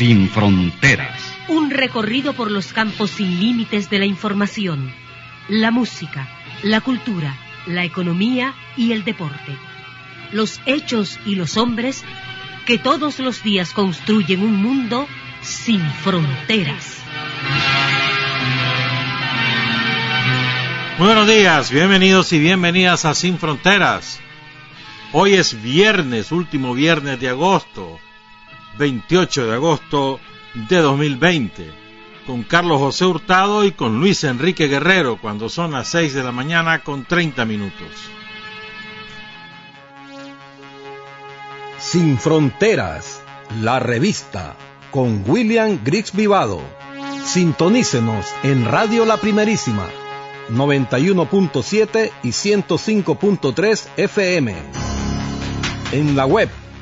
Sin fronteras. Un recorrido por los campos sin límites de la información, la música, la cultura, la economía y el deporte. Los hechos y los hombres que todos los días construyen un mundo sin fronteras. Buenos días, bienvenidos y bienvenidas a Sin Fronteras. Hoy es viernes, último viernes de agosto, 28 de agosto de 2020, con Carlos José Hurtado y con Luis Enrique Guerrero, cuando son las 6 de la mañana con 30 minutos. Sin Fronteras, la revista, con William Griggs Vivado. Sintonícenos en Radio La Primerísima 91.7 y 105.3 FM. En la web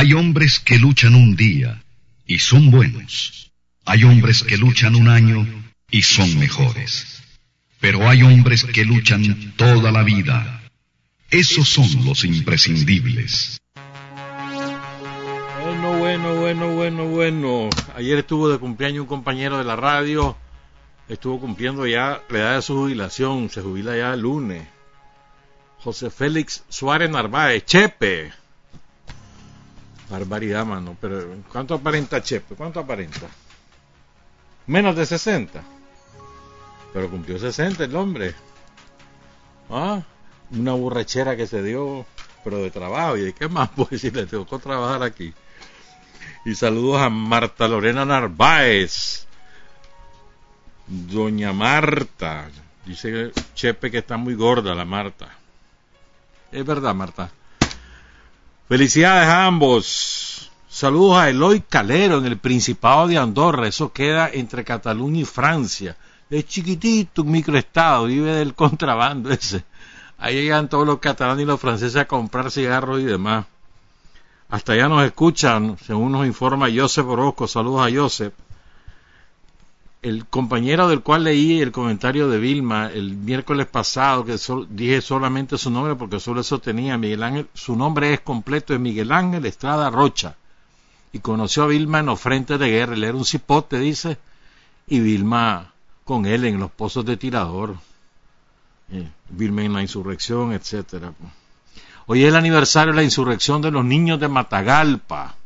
Hay hombres que luchan un día y son buenos. Hay hombres que luchan un año y son mejores. Pero hay hombres que luchan toda la vida. Esos son los imprescindibles. Bueno, bueno, bueno, bueno, bueno. Ayer estuvo de cumpleaños un compañero de la radio. Estuvo cumpliendo ya la edad de su jubilación. Se jubila ya el lunes. José Félix Suárez Narváez, Chepe. Barbaridad, mano. Pero ¿cuánto aparenta Chepe? ¿Cuánto aparenta? Menos de 60. Pero cumplió 60 el hombre. Ah, una borrachera que se dio, pero de trabajo. ¿Y de qué más? Pues si le tocó trabajar aquí. Y saludos a Marta Lorena Narváez. Doña Marta. Dice Chepe que está muy gorda la Marta. Es verdad, Marta. Felicidades a ambos. Saludos a Eloy Calero en el Principado de Andorra. Eso queda entre Cataluña y Francia. Es chiquitito, un microestado, vive del contrabando ese. Ahí llegan todos los catalanes y los franceses a comprar cigarros y demás. Hasta allá nos escuchan, según nos informa Joseph Orozco. Saludos a Joseph. El compañero del cual leí el comentario de Vilma el miércoles pasado, que dije solamente su nombre porque solo eso tenía, Miguel Ángel, su nombre es completo, es Miguel Ángel Estrada Rocha. Y conoció a Vilma en los frentes de guerra. Él era un cipote, dice, y Vilma con él en los pozos de tirador. Eh, Vilma en la insurrección, etcétera. Hoy es el aniversario de la insurrección de los niños de Matagalpa.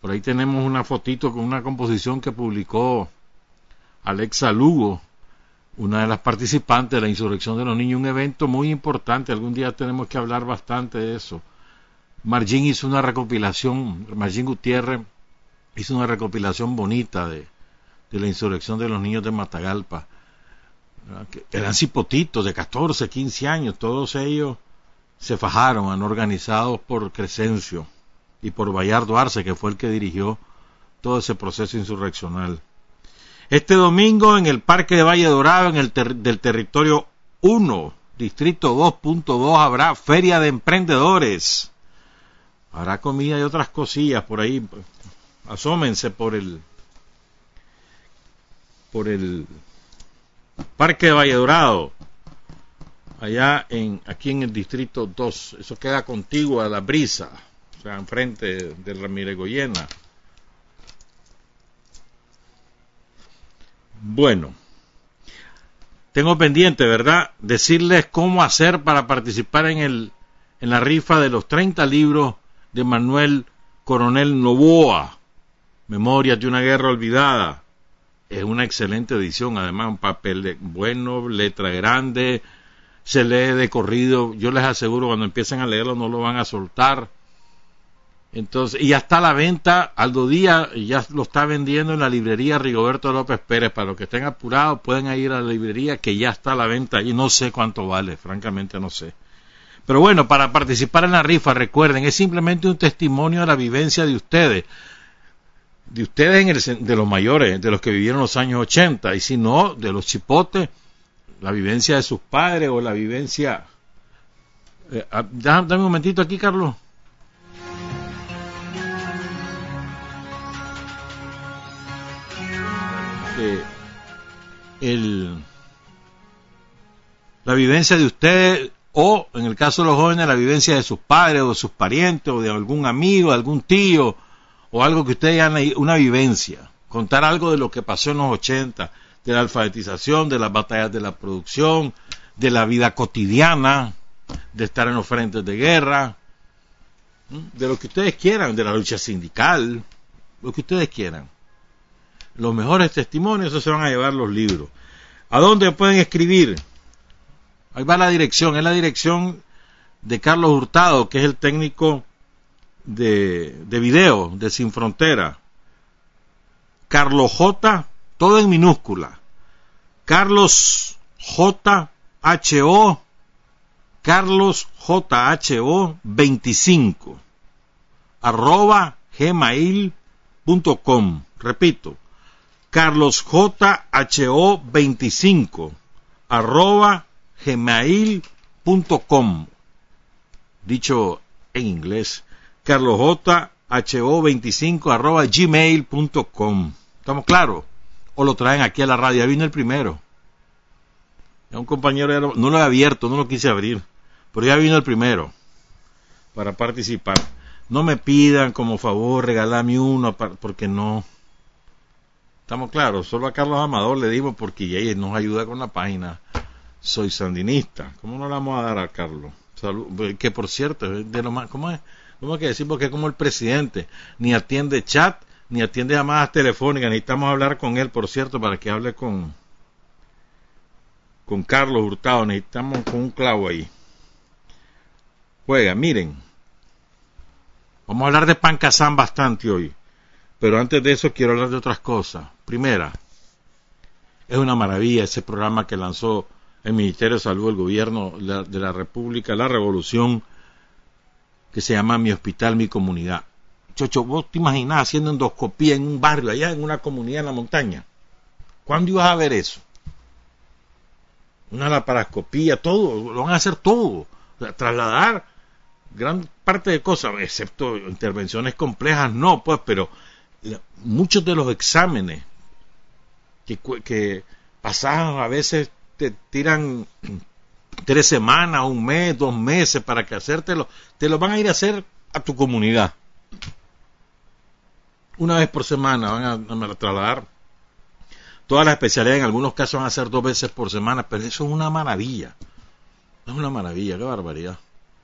Por ahí tenemos una fotito con una composición que publicó Alexa Lugo, una de las participantes de la insurrección de los niños, un evento muy importante. Algún día tenemos que hablar bastante de eso. Margin hizo una recopilación, Margin Gutiérrez hizo una recopilación bonita de, la insurrección de los niños de Matagalpa. Eran cipotitos de 14, 15 años, todos ellos se fajaron, han organizados por Crescencio y por Bayardo Arce, que fue el que dirigió todo ese proceso insurreccional. Este domingo en el Parque de Valle Dorado, en el del territorio 1, distrito 2.2, habrá feria de emprendedores. Habrá comida y otras cosillas por ahí. Asómense por el por el Parque de Valle Dorado, allá en aquí en el distrito 2. Eso queda contiguo a la brisa o sea, enfrente de Ramírez Goyena. Bueno, tengo pendiente, ¿verdad? Decirles cómo hacer para participar en, el, en la rifa de los 30 libros de Manuel Coronel Novoa, Memorias de una guerra olvidada. Es una excelente edición, además un papel de, bueno, letra grande, se lee de corrido. Yo les aseguro, cuando empiecen a leerlo no lo van a soltar. Entonces, y ya está la venta, Aldo Díaz ya lo está vendiendo en la librería Rigoberto López Pérez. Para los que estén apurados, pueden ir a la librería que ya está a la venta y no sé cuánto vale, francamente no sé. Pero bueno, para participar en la rifa, recuerden, es simplemente un testimonio de la vivencia de ustedes de ustedes, en el, de los mayores, de los que vivieron los años 80, y si no, de los chipotes, la vivencia de sus padres o la vivencia... Eh, ah, dame un momentito aquí, Carlos. El, la vivencia de ustedes o en el caso de los jóvenes la vivencia de sus padres o de sus parientes o de algún amigo, algún tío o algo que ustedes hayan una vivencia, contar algo de lo que pasó en los 80, de la alfabetización, de las batallas de la producción, de la vida cotidiana, de estar en los frentes de guerra, de lo que ustedes quieran, de la lucha sindical, lo que ustedes quieran. Los mejores testimonios, eso se van a llevar los libros. ¿A dónde pueden escribir? Ahí va la dirección, es la dirección de Carlos Hurtado, que es el técnico de, de video de Sin Frontera. Carlos J, todo en minúscula. Carlos J H O Carlos J H O 25 arroba gmail.com repito Carlos J H O 25 arroba gmail.com dicho en inglés carlosjho25 arroba gmail.com. ¿Estamos claros? O lo traen aquí a la radio. Vino el primero. Ya un compañero, no lo he abierto, no lo quise abrir. Pero ya vino el primero para participar. No me pidan como favor regalarme uno, porque no. Estamos claros, solo a Carlos Amador le digo porque ella nos ayuda con la página. Soy sandinista. ¿Cómo no le vamos a dar a Carlos? que por cierto, de lo más, ¿cómo es? ¿Cómo que decir? Porque es como el presidente, ni atiende chat, ni atiende llamadas telefónicas. Necesitamos hablar con él, por cierto, para que hable con, con Carlos Hurtado. Necesitamos con un clavo ahí. Juega, miren. Vamos a hablar de Pancasán bastante hoy. Pero antes de eso quiero hablar de otras cosas. Primera, es una maravilla ese programa que lanzó el Ministerio de Salud, el gobierno de la República, la Revolución que se llama Mi Hospital, Mi Comunidad. Chocho, vos te imaginás haciendo endoscopía en un barrio, allá en una comunidad en la montaña. ¿Cuándo ibas a ver eso? Una laparoscopía, todo, lo van a hacer todo. trasladar gran parte de cosas, excepto intervenciones complejas, no, pues, pero muchos de los exámenes que, que pasaban a veces te tiran tres semanas, un mes, dos meses para que hacértelo, te lo van a ir a hacer a tu comunidad. Una vez por semana van a, trasladar todas las especialidades, en algunos casos van a ser dos veces por semana, pero eso es una maravilla. Es una maravilla, qué barbaridad.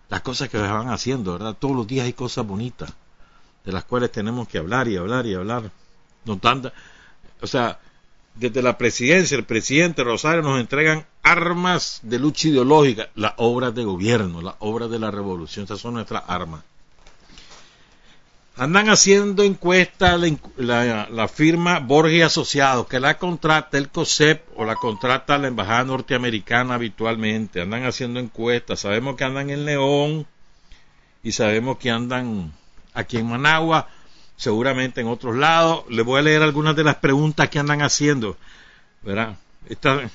Las cosas que van haciendo, ¿verdad? Todos los días hay cosas bonitas, de las cuales tenemos que hablar y hablar y hablar. No tanta, o sea, desde la presidencia, el presidente Rosario nos entregan armas de lucha ideológica, las obras de gobierno, las obras de la revolución, esas son nuestras armas. Andan haciendo encuestas la, firma Borges Asociados, que la contrata el COSEP o la contrata la Embajada Norteamericana habitualmente. Andan haciendo encuestas, sabemos que andan en León y sabemos que andan aquí en Managua seguramente en otros lados. Les voy a leer algunas de las preguntas que andan haciendo. ¿verdad? este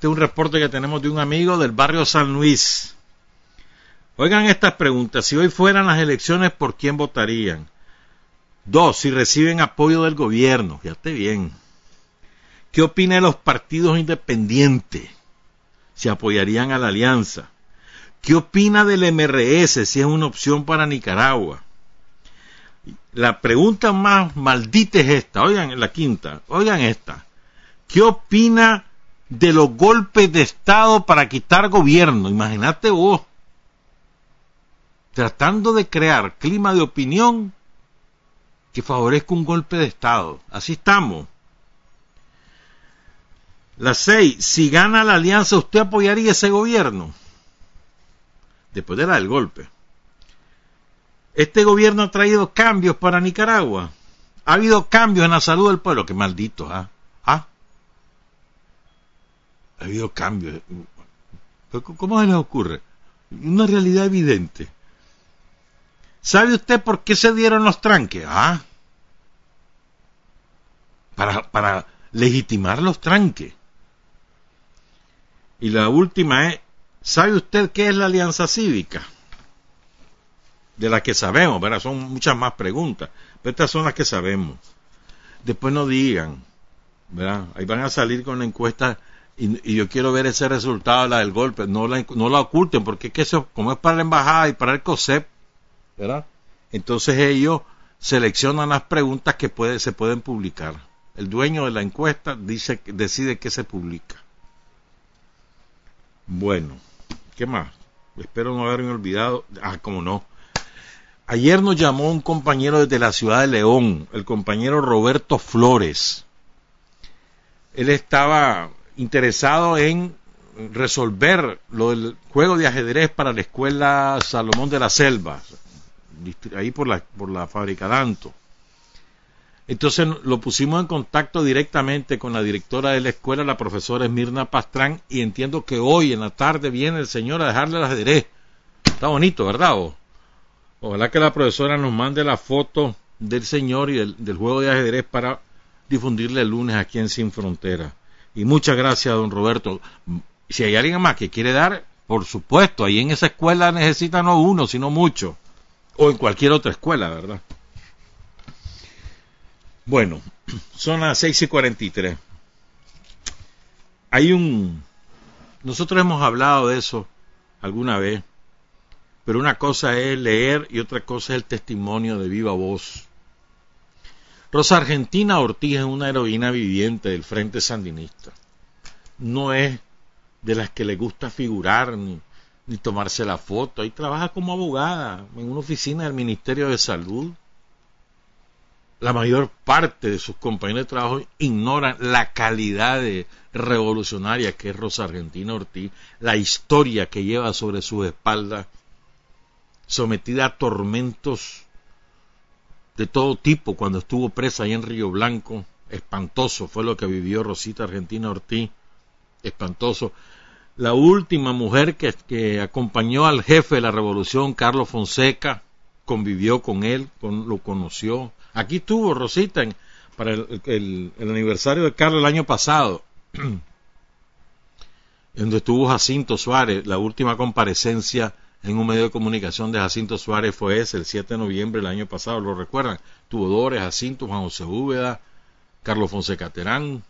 es un reporte que tenemos de un amigo del barrio San Luis. Oigan estas preguntas. Si hoy fueran las elecciones, ¿por quién votarían? Dos, si reciben apoyo del gobierno. Fíjate bien. ¿Qué opina de los partidos independientes? Si apoyarían a la alianza. ¿Qué opina del MRS si es una opción para Nicaragua? La pregunta más maldita es esta, oigan la quinta, oigan esta. ¿Qué opina de los golpes de Estado para quitar gobierno? Imagínate vos, tratando de crear clima de opinión que favorezca un golpe de Estado. Así estamos. La seis, si gana la alianza, ¿usted apoyaría ese gobierno? Después de la del golpe. Este gobierno ha traído cambios para Nicaragua. Ha habido cambios en la salud del pueblo. Qué maldito, ¿ah? ¿Ah? Ha habido cambios. ¿Cómo se les ocurre? Una realidad evidente. ¿Sabe usted por qué se dieron los tranques? Ah. Para, para legitimar los tranques. Y la última es, ¿sabe usted qué es la alianza cívica? De la que sabemos, ¿verdad? Son muchas más preguntas, pero estas son las que sabemos. Después no digan, ¿verdad? Ahí van a salir con la encuesta y, yo quiero ver ese resultado, la del golpe, no la, no la oculten, porque es que eso, como es para la embajada y para el COSEP, ¿verdad? Entonces ellos seleccionan las preguntas que puede, se pueden publicar. El dueño de la encuesta dice, decide qué se publica. Bueno, ¿qué más? Espero no haberme olvidado. Ah, cómo no. Ayer nos llamó un compañero desde la ciudad de León, el compañero Roberto Flores. Él estaba interesado en resolver lo del juego de ajedrez para la escuela Salomón de la Selva, ahí por la, fábrica Danto. Entonces lo pusimos en contacto directamente con la directora de la escuela, la profesora Esmirna Pastrán, y entiendo que hoy en la tarde viene el señor a dejarle el ajedrez. Está bonito, ¿verdad? Ojalá que la profesora nos mande la foto del señor y del, juego de ajedrez para difundirle el lunes aquí en Sin Frontera. Y muchas gracias, don Roberto. Si hay alguien más que quiere dar, por supuesto, ahí en esa escuela necesita no uno, sino mucho. O en cualquier otra escuela, ¿verdad? Bueno, son las seis y cuarenta y tres. Hay un... Nosotros hemos hablado de eso alguna vez, pero una cosa es leer y otra cosa es el testimonio de viva voz Rosa Argentina Ortiz es una heroína viviente del Frente Sandinista. No es de las que le gusta figurar ni, tomarse la foto. Ahí trabaja como abogada en una oficina del Ministerio de Salud. La mayor parte de sus compañeros de trabajo ignoran la calidad revolucionaria que es Rosa Argentina Ortiz, la historia que lleva sobre sus espaldas, sometida a tormentos de todo tipo cuando estuvo presa ahí en Río Blanco. Espantoso fue lo que vivió Rosita Argentina Ortiz. Espantoso. La última mujer que, acompañó al jefe de la revolución, Carlos Fonseca, convivió con él, lo conoció. Aquí estuvo Rosita para el, aniversario de Carlos el año pasado, donde estuvo Jacinto Suárez, la última comparecencia en un medio de comunicación de Jacinto Suárez fue ese, el 7 de noviembre del año pasado, ¿lo recuerdan? Tuvo Dores, Jacinto, Juan José Úbeda, Carlos Fonseca Terán,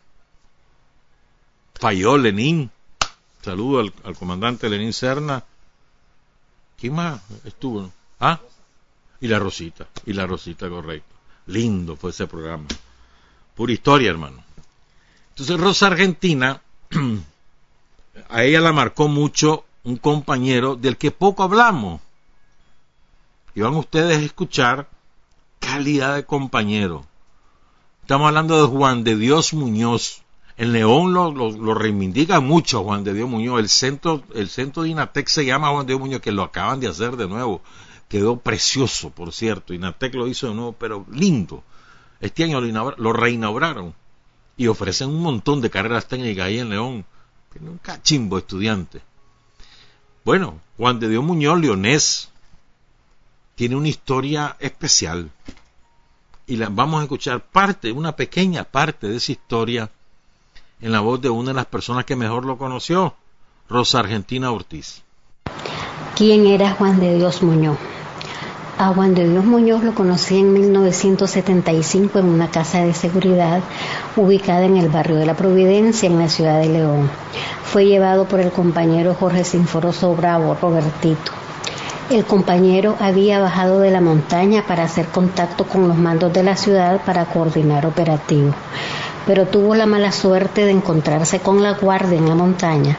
falló Lenín, saludo al, comandante Lenín Serna, ¿quién más estuvo? ¿Ah? Y la Rosita, y la Rosita, correcto. Lindo fue ese programa. Pura historia, hermano. Entonces Rosa Argentina, a ella la marcó mucho un compañero del que poco hablamos. Y van ustedes a escuchar calidad de compañero. Estamos hablando de Juan de Dios Muñoz. El León lo, lo, reivindica mucho Juan de Dios Muñoz. El centro, el centro de Inatec se llama Juan de Dios Muñoz, que lo acaban de hacer de nuevo. Quedó precioso, por cierto. Inatec lo hizo de nuevo, pero lindo. Este año lo, lo reinauguraron y ofrecen un montón de carreras técnicas ahí en León. Tiene un cachimbo estudiante. Bueno, Juan de Dios Muñoz Leonés tiene una historia especial y vamos a escuchar parte, una pequeña parte de esa historia en la voz de una de las personas que mejor lo conoció, Rosa Argentina Ortiz. ¿Quién era Juan de Dios Muñoz? A Juan de Dios Muñoz lo conocí en 1975 en una casa de seguridad ubicada en el barrio de la Providencia, en la ciudad de León. Fue llevado por el compañero Jorge Sinforoso Bravo, Robertito. El compañero había bajado de la montaña para hacer contacto con los mandos de la ciudad para coordinar operativos. Pero tuvo la mala suerte de encontrarse con la guardia en la montaña.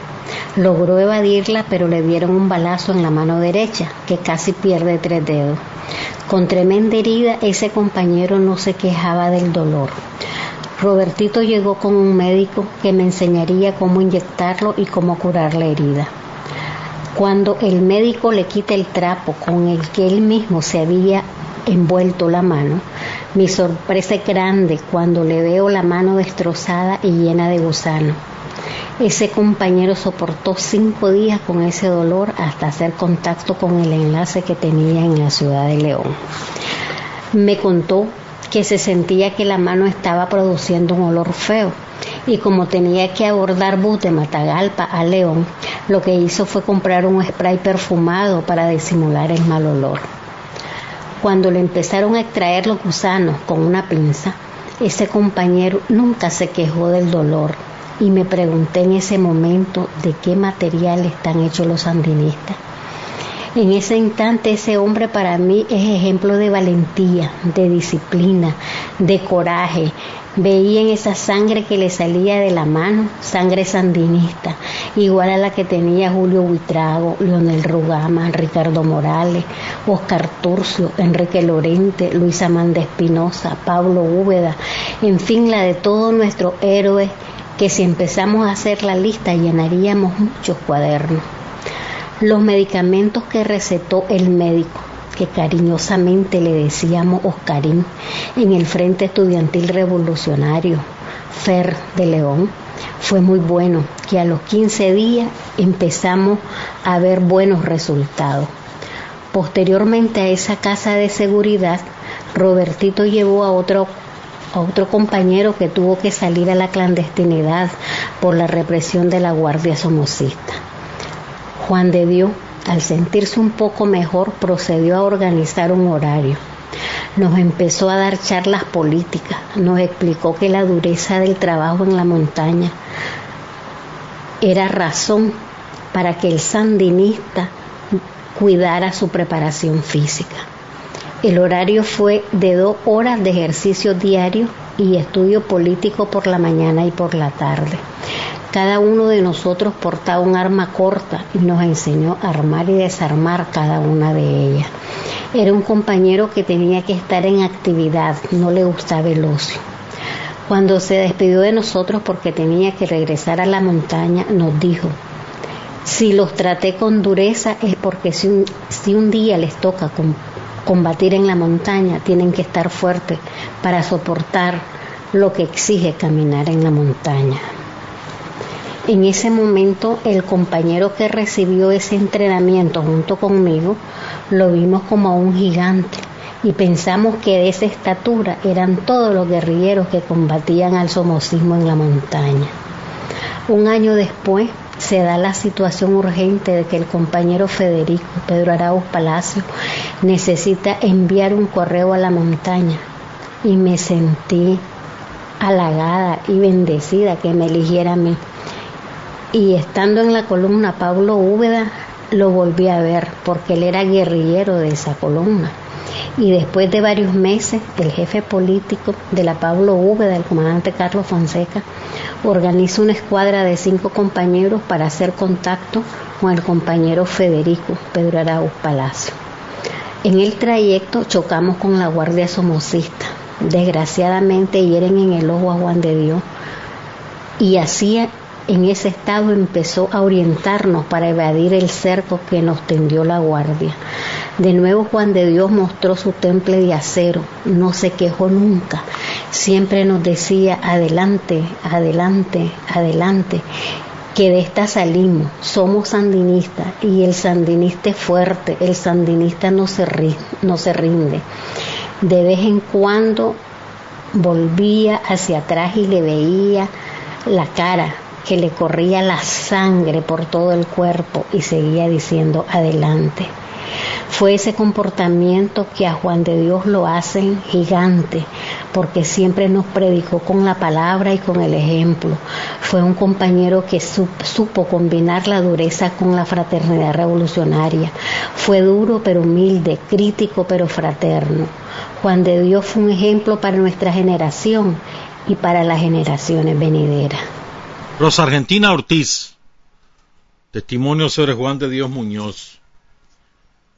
Logró evadirla, pero le dieron un balazo en la mano derecha, que casi pierde tres dedos. Con tremenda herida, ese compañero no se quejaba del dolor. Robertito llegó con un médico que me enseñaría cómo inyectarlo y cómo curar la herida. Cuando el médico le quita el trapo con el que él mismo se había envuelto la mano, mi sorpresa es grande cuando le veo la mano destrozada y llena de gusano. Ese compañero soportó cinco días con ese dolor hasta hacer contacto con el enlace que tenía en la ciudad de León. Me contó que se sentía que la mano estaba produciendo un olor feo y como tenía que abordar bus de Matagalpa a León, lo que hizo fue comprar un spray perfumado para disimular el mal olor. Cuando le empezaron a extraer los gusanos con una pinza, ese compañero nunca se quejó del dolor y me pregunté en ese momento de qué material están hechos los sandinistas. En ese instante ese hombre para mí es ejemplo de valentía, de disciplina, de coraje. Veía en esa sangre que le salía de la mano, sangre sandinista, igual a la que tenía Julio Buitrago, Leonel Rugama, Ricardo Morales, Oscar Turcio, Enrique Lorente, Luis Amanda Espinosa, Pablo Úbeda, en fin, la de todos nuestros héroes que si empezamos a hacer la lista llenaríamos muchos cuadernos. Los medicamentos que recetó el médico, que cariñosamente le decíamos Oscarín, en el Frente Estudiantil Revolucionario, FER de León, fue muy bueno, que a los 15 días empezamos a ver buenos resultados. Posteriormente a esa casa de seguridad, Robertito llevó a otro, a otro compañero que tuvo que salir a la clandestinidad por la represión de la Guardia Somocista. Juan de Dios, al sentirse un poco mejor, procedió a organizar un horario. Nos empezó a dar charlas políticas, nos explicó que la dureza del trabajo en la montaña era razón para que el sandinista cuidara su preparación física. El horario fue de dos horas de ejercicio diario y estudio político por la mañana y por la tarde. Cada uno de nosotros portaba un arma corta y nos enseñó a armar y desarmar cada una de ellas. Era un compañero que tenía que estar en actividad, no le gustaba el ocio. Cuando se despidió de nosotros porque tenía que regresar a la montaña, nos dijo, si los traté con dureza es porque si un, si un día les toca combatir en la montaña, tienen que estar fuertes para soportar lo que exige caminar en la montaña. En ese momento el compañero que recibió ese entrenamiento junto conmigo lo vimos como a un gigante y pensamos que de esa estatura eran todos los guerrilleros que combatían al somocismo en la montaña. Un año después se da la situación urgente de que el compañero Federico Pedro Arauz Palacio necesita enviar un correo a la montaña y me sentí halagada y bendecida que me eligiera a mí y estando en la columna Pablo Úbeda lo volví a ver porque él era guerrillero de esa columna. Y después de varios meses, el jefe político de la Pablo Úbeda, el comandante Carlos Fonseca, organiza una escuadra de cinco compañeros para hacer contacto con el compañero Federico Pedro Arauz Palacio. En el trayecto chocamos con la Guardia Somocista. Desgraciadamente hieren en el ojo a Juan de Dios y hacía en ese estado empezó a orientarnos para evadir el cerco que nos tendió la guardia. De nuevo Juan de Dios mostró su temple de acero, no se quejó nunca, siempre nos decía adelante, adelante, adelante, que de esta salimos, somos sandinistas y el sandinista es fuerte, el sandinista no se, no se rinde. De vez en cuando volvía hacia atrás y le veía la cara, que le corría la sangre por todo el cuerpo y seguía diciendo adelante. Fue ese comportamiento que a Juan de Dios lo hacen gigante, porque siempre nos predicó con la palabra y con el ejemplo. Fue un compañero que supo combinar la dureza con la fraternidad revolucionaria. Fue duro pero humilde, crítico pero fraterno. Juan de Dios fue un ejemplo para nuestra generación y para las generaciones venideras. Rosa Argentina Ortiz, testimonio sobre Juan de Dios Muñoz.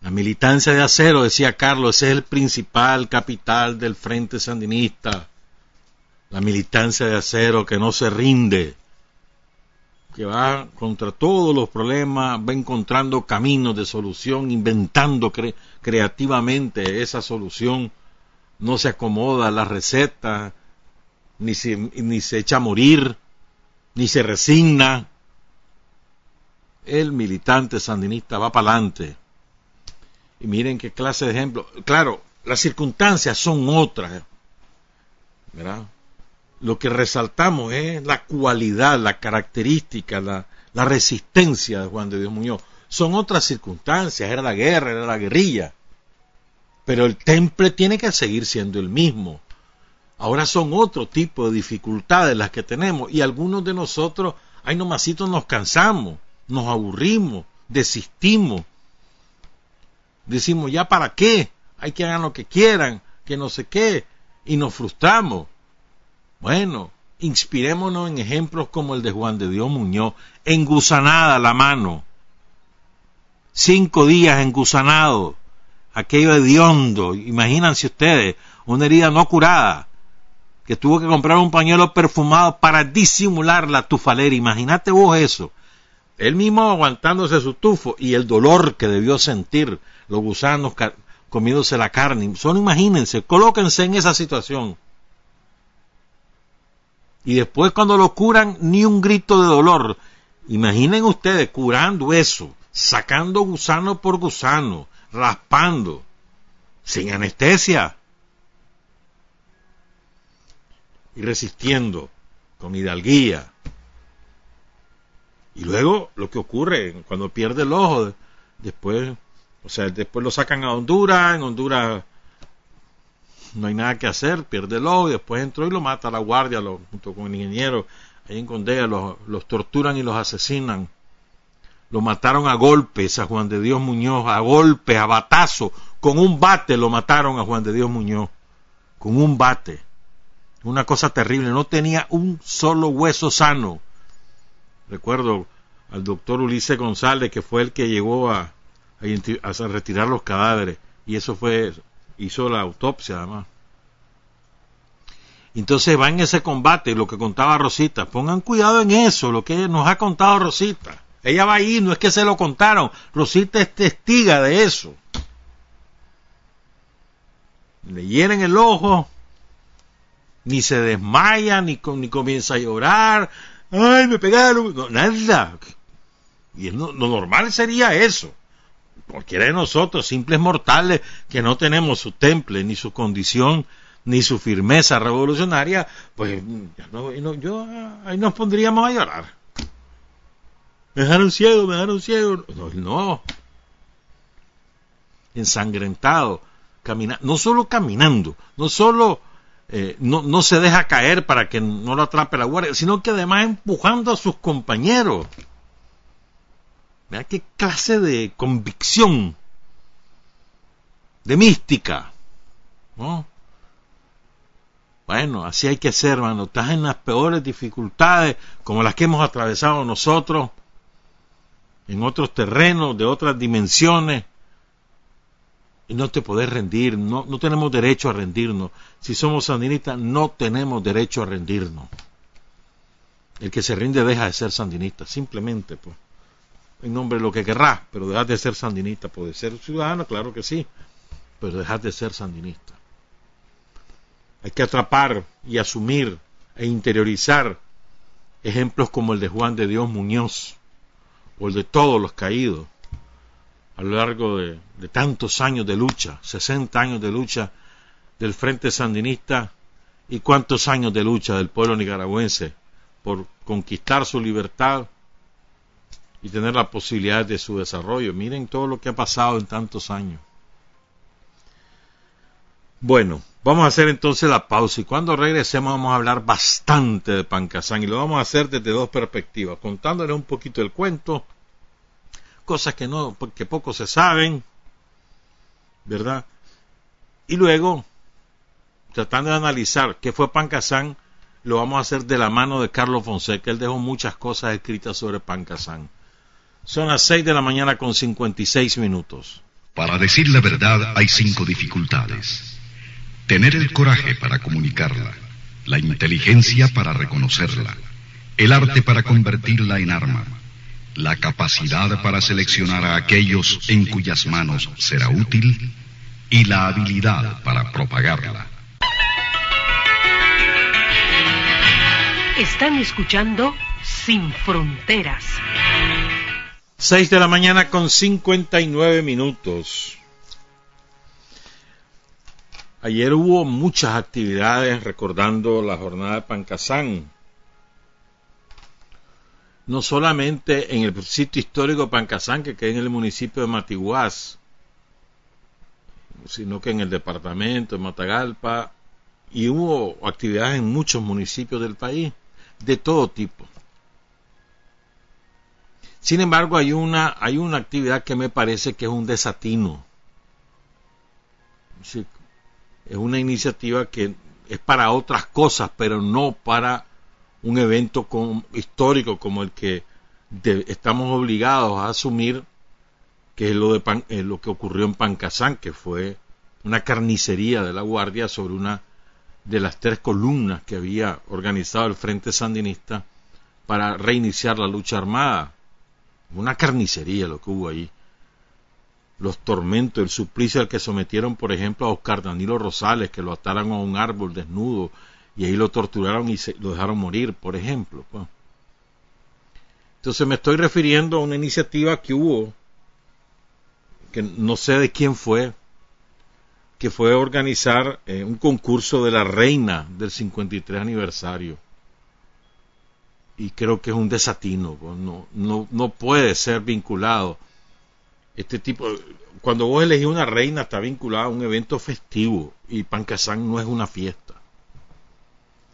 La militancia de acero, decía Carlos, ese es el principal capital del Frente Sandinista. La militancia de acero que no se rinde, que va contra todos los problemas, va encontrando caminos de solución, inventando creativamente esa solución, no se acomoda a la receta, ni se, ni se echa a morir, ni se resigna. El militante sandinista va para adelante. Y miren qué clase de ejemplo. Claro, las circunstancias son otras. ¿verdad? Lo que resaltamos es la cualidad, la característica, la, la resistencia de Juan de Dios Muñoz. Son otras circunstancias, era la guerra, era la guerrilla. Pero el temple tiene que seguir siendo el mismo. Ahora son otro tipo de dificultades las que tenemos. Y algunos de nosotros, ay nomasitos, nos cansamos, nos aburrimos, desistimos. Decimos, ya para qué, hay que hagan lo que quieran, que no sé qué, y nos frustramos. Bueno, inspirémonos en ejemplos como el de Juan de Dios Muñoz, engusanada la mano, cinco días engusanado, aquello hediondo, imagínense ustedes, una herida no curada, que tuvo que comprar un pañuelo perfumado para disimular la tufalera. Imagínate vos eso. Él mismo aguantándose su tufo y el dolor que debió sentir los gusanos comiéndose la carne. Solo imagínense, colóquense en esa situación. Y después cuando lo curan, ni un grito de dolor. Imaginen ustedes curando eso, sacando gusano por gusano, raspando, sin anestesia. Y resistiendo con hidalguía. Y luego lo que ocurre cuando pierde el ojo, después, o sea, después lo sacan a Honduras, en Honduras no hay nada que hacer, pierde el ojo, y después entró y lo mata la guardia junto con el ingeniero, ahí en Condea, los, los torturan y los asesinan. Lo mataron a golpes a Juan de Dios Muñoz, a golpes, a batazo, con un bate lo mataron a Juan de Dios Muñoz, con un bate una cosa terrible, no tenía un solo hueso sano. Recuerdo al doctor Ulises González, que fue el que llegó a, retirar los cadáveres, y eso fue, hizo la autopsia además. Entonces va en ese combate, lo que contaba Rosita, pongan cuidado en eso, lo que nos ha contado Rosita. Ella va ahí, no es que se lo contaron, Rosita es testiga de eso. Le hieren el ojo, ni se desmaya, ni, ni comienza a llorar, ay, me pegaron, no, nada. Y lo normal sería eso. Cualquiera de nosotros, simples mortales, que no tenemos su temple, ni su condición, ni su firmeza revolucionaria, pues no, yo, ahí nos pondríamos a llorar. Me dejaron ciego, me dejaron ciego. No, no. Ensangrentado, caminando, no solo caminando, no solo eh, no, no, se deja caer para que no lo atrape la guardia, sino que además empujando a sus compañeros. Vea qué clase de convicción, de mística. ¿no? Bueno, así hay que ser, hermano. Estás en las peores dificultades, como las que hemos atravesado nosotros, en otros terrenos, de otras dimensiones no te podés rendir, no, no tenemos derecho a rendirnos. Si somos sandinistas, no tenemos derecho a rendirnos. El que se rinde deja de ser sandinista, simplemente, pues. En nombre de lo que querrás, pero dejas de ser sandinista. Puede ser ciudadano, claro que sí, pero dejas de ser sandinista. Hay que atrapar y asumir e interiorizar ejemplos como el de Juan de Dios Muñoz o el de todos los caídos a lo largo de, tantos años de lucha, 60 años de lucha del Frente Sandinista y cuántos años de lucha del pueblo nicaragüense por conquistar su libertad y tener la posibilidad de su desarrollo. Miren todo lo que ha pasado en tantos años. Bueno, vamos a hacer entonces la pausa y cuando regresemos vamos a hablar bastante de Pancasán y lo vamos a hacer desde dos perspectivas, contándole un poquito el cuento cosas que no, que poco se saben, ¿verdad? Y luego, tratando de analizar qué fue Pancasán lo vamos a hacer de la mano de Carlos Fonseca. Él dejó muchas cosas escritas sobre Pancasán. Son las 6 de la mañana con 56 minutos. Para decir la verdad hay cinco dificultades. Tener el coraje para comunicarla, la inteligencia para reconocerla, el arte para convertirla en arma, la capacidad para seleccionar a aquellos en cuyas manos será útil y la habilidad para propagarla. Están escuchando Sin Fronteras. 6 de la mañana con 59 minutos. Ayer hubo muchas actividades recordando la jornada de Pancasán. No solamente en el sitio histórico de Pancasán, que queda en el municipio de Matiguás, sino que en el departamento de Matagalpa, y hubo actividades en muchos municipios del país de todo tipo. Sin embargo, hay una, hay una actividad que me parece que es un desatino. Es una iniciativa que es para otras cosas, pero no para un evento histórico como el que estamos obligados a asumir, que es lo, de eh, lo que ocurrió en Pancasán, que fue una carnicería de la Guardia sobre una de las tres columnas que había organizado el Frente Sandinista para reiniciar la lucha armada. Una carnicería lo que hubo ahí. Los tormentos, el suplicio al que sometieron, por ejemplo, a Oscar Danilo Rosales, que lo ataron a un árbol desnudo y ahí lo torturaron y lo dejaron morir, por ejemplo. Pues. Entonces me estoy refiriendo a una iniciativa que hubo, que no sé de quién fue, que fue organizar eh, un concurso de la reina del 53 aniversario. Y creo que es un desatino, pues, no, no, no puede ser vinculado. Este tipo, cuando vos elegís una reina está vinculada a un evento festivo y Pancasán no es una fiesta.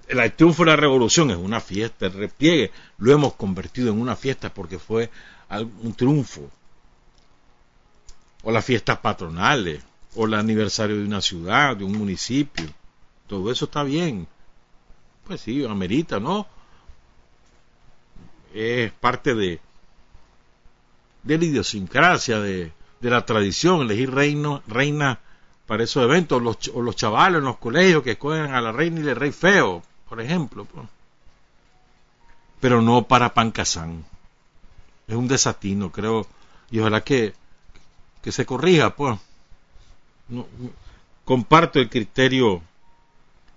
El triunfo de la revolución es una fiesta, el repliegue lo hemos convertido en una fiesta porque fue un triunfo. O las fiestas patronales, o el aniversario de una ciudad, de un municipio. Todo eso está bien. Pues sí, amerita, ¿no? Es parte de, de la idiosincrasia, de, de la tradición, elegir reino, reina para esos eventos, los, o los chavales en los colegios que escogen a la reina y el rey feo, por ejemplo. Pero no para Pancasán. Es un desatino, creo, y ojalá que, que se corrija, pues comparto el criterio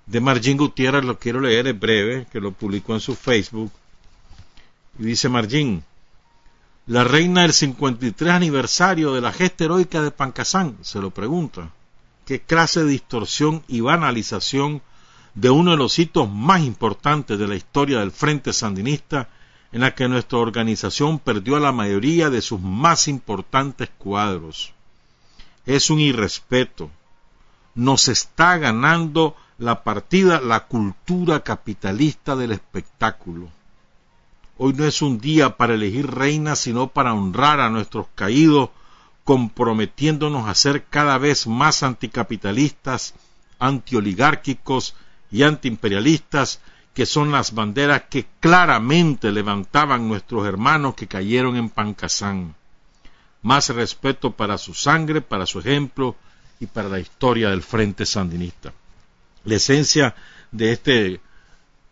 de Margin Gutiérrez, lo quiero leer en breve, que lo publicó en su Facebook. Y dice Margin, la reina del 53 aniversario de la gesta heroica de Pancasán, se lo pregunta, ¿qué clase de distorsión y banalización de uno de los hitos más importantes de la historia del Frente Sandinista, en la que nuestra organización perdió a la mayoría de sus más importantes cuadros? es un irrespeto. Nos está ganando la partida la cultura capitalista del espectáculo. Hoy no es un día para elegir reinas, sino para honrar a nuestros caídos, comprometiéndonos a ser cada vez más anticapitalistas, antioligárquicos y antiimperialistas, que son las banderas que claramente levantaban nuestros hermanos que cayeron en Pancasán más respeto para su sangre, para su ejemplo y para la historia del Frente Sandinista. La esencia de este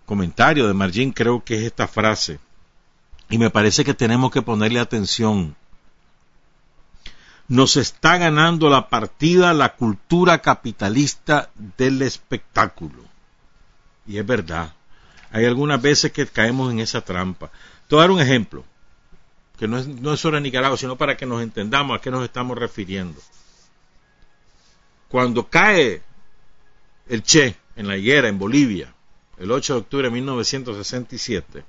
comentario de Margin creo que es esta frase, y me parece que tenemos que ponerle atención. Nos está ganando la partida la cultura capitalista del espectáculo. Y es verdad. Hay algunas veces que caemos en esa trampa. Te voy a dar un ejemplo que no es, no es sobre Nicaragua, sino para que nos entendamos a qué nos estamos refiriendo. Cuando cae el Che en la higuera en Bolivia, el 8 de octubre de 1967,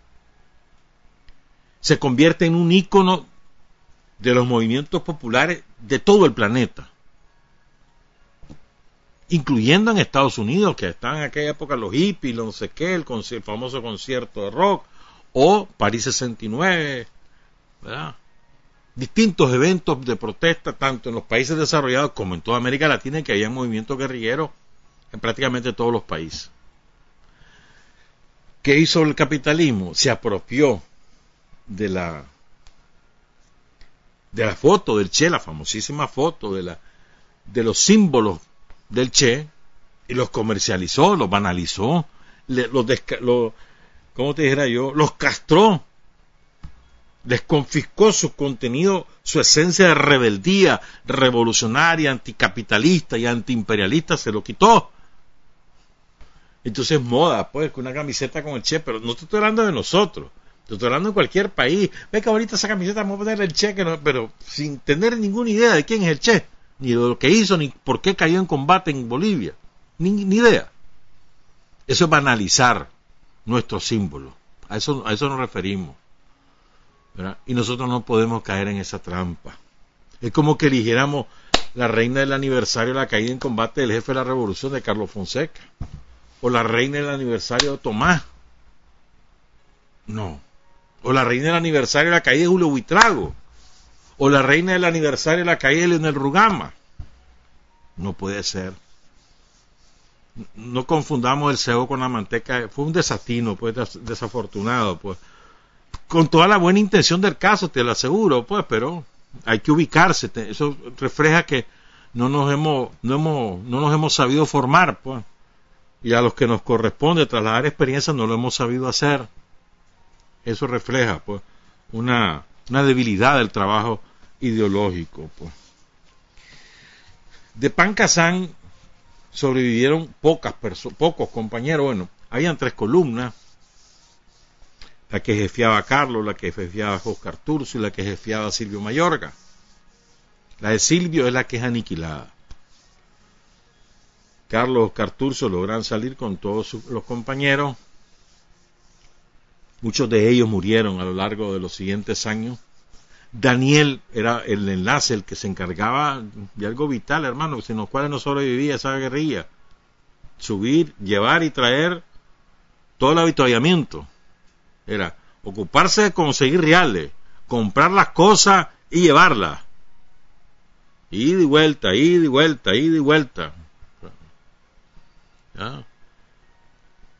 se convierte en un ícono de los movimientos populares de todo el planeta, incluyendo en Estados Unidos, que están en aquella época los hippies, no sé qué, el, famoso concierto de rock, o París 69, distintos eventos de protesta, tanto en los países desarrollados como en toda América Latina, que había movimientos guerrilleros en prácticamente todos los países. ¿Qué hizo el capitalismo? Se apropió de la de la foto del Che, la famosísima foto de la de los símbolos del Che y los comercializó, los banalizó, los, ¿cómo te dijera yo? Los castró, les confiscó su contenido, su esencia de rebeldía revolucionaria, anticapitalista y antiimperialista, se lo quitó. Entonces moda, pues, con una camiseta con el Che, pero no estoy hablando de nosotros, estoy hablando de cualquier país. Ve que ahorita esa camiseta vamos a ponerle el Che, pero sin tener ninguna idea de quién es el Che, ni de lo que hizo, ni por qué cayó en combate en Bolivia, ni, ni idea. Eso es banalizar nuestro símbolo, a eso, a eso nos referimos. Y nosotros no podemos caer en esa trampa. Es como que eligiéramos la reina del aniversario de la caída en combate del jefe de la revolución de Carlos Fonseca o la reina del aniversario de Tomás. No. O la reina del aniversario de la caída de Julio Buitrago. O la reina del aniversario de la caída de Leonel Rugama. No puede ser. No confundamos el cebo con la manteca. Fue un desatino, pues, desafortunado, pues. Con toda la buena intención del caso, te lo aseguro, pues, pero hay que ubicarse. Eso refleja que no nos hemos, no hemos, no nos hemos sabido formar, pues y a los que nos corresponde trasladar experiencia no lo hemos sabido hacer. Eso refleja pues una, una debilidad del trabajo ideológico. Pues. De Pancasán sobrevivieron pocas pocos compañeros. Bueno, habían tres columnas. La que jefiaba Carlos, la que jefiaba Oscar Turcio y la que jefiaba Silvio Mayorga. La de Silvio es la que es aniquilada. Carlos Carturcio logran salir con todos los compañeros. Muchos de ellos murieron a lo largo de los siguientes años. Daniel era el enlace, el que se encargaba de algo vital, hermano, sin los cuales no sobrevivía esa guerrilla. Subir, llevar y traer todo el avituallamiento. Era ocuparse de conseguir reales, comprar las cosas y llevarlas. Ida y vuelta, ida y vuelta, ida y vuelta.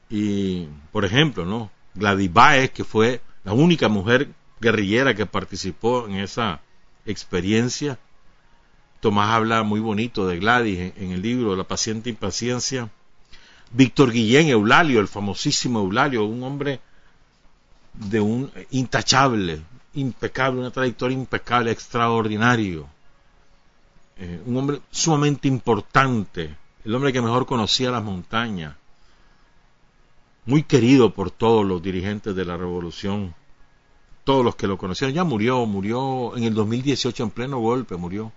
Y, por ejemplo, ¿no? Gladys Baez, que fue la única mujer guerrillera que participó en esa experiencia. Tomás habla muy bonito de Gladys en, el libro La paciente impaciencia. Víctor Guillén Eulalio, el famosísimo Eulalio, un hombre de un intachable, impecable, una trayectoria impecable, extraordinario. Eh, un hombre sumamente importante el hombre que mejor conocía las montañas, muy querido por todos los dirigentes de la revolución, todos los que lo conocían, ya murió, murió en el 2018 en pleno golpe, murió.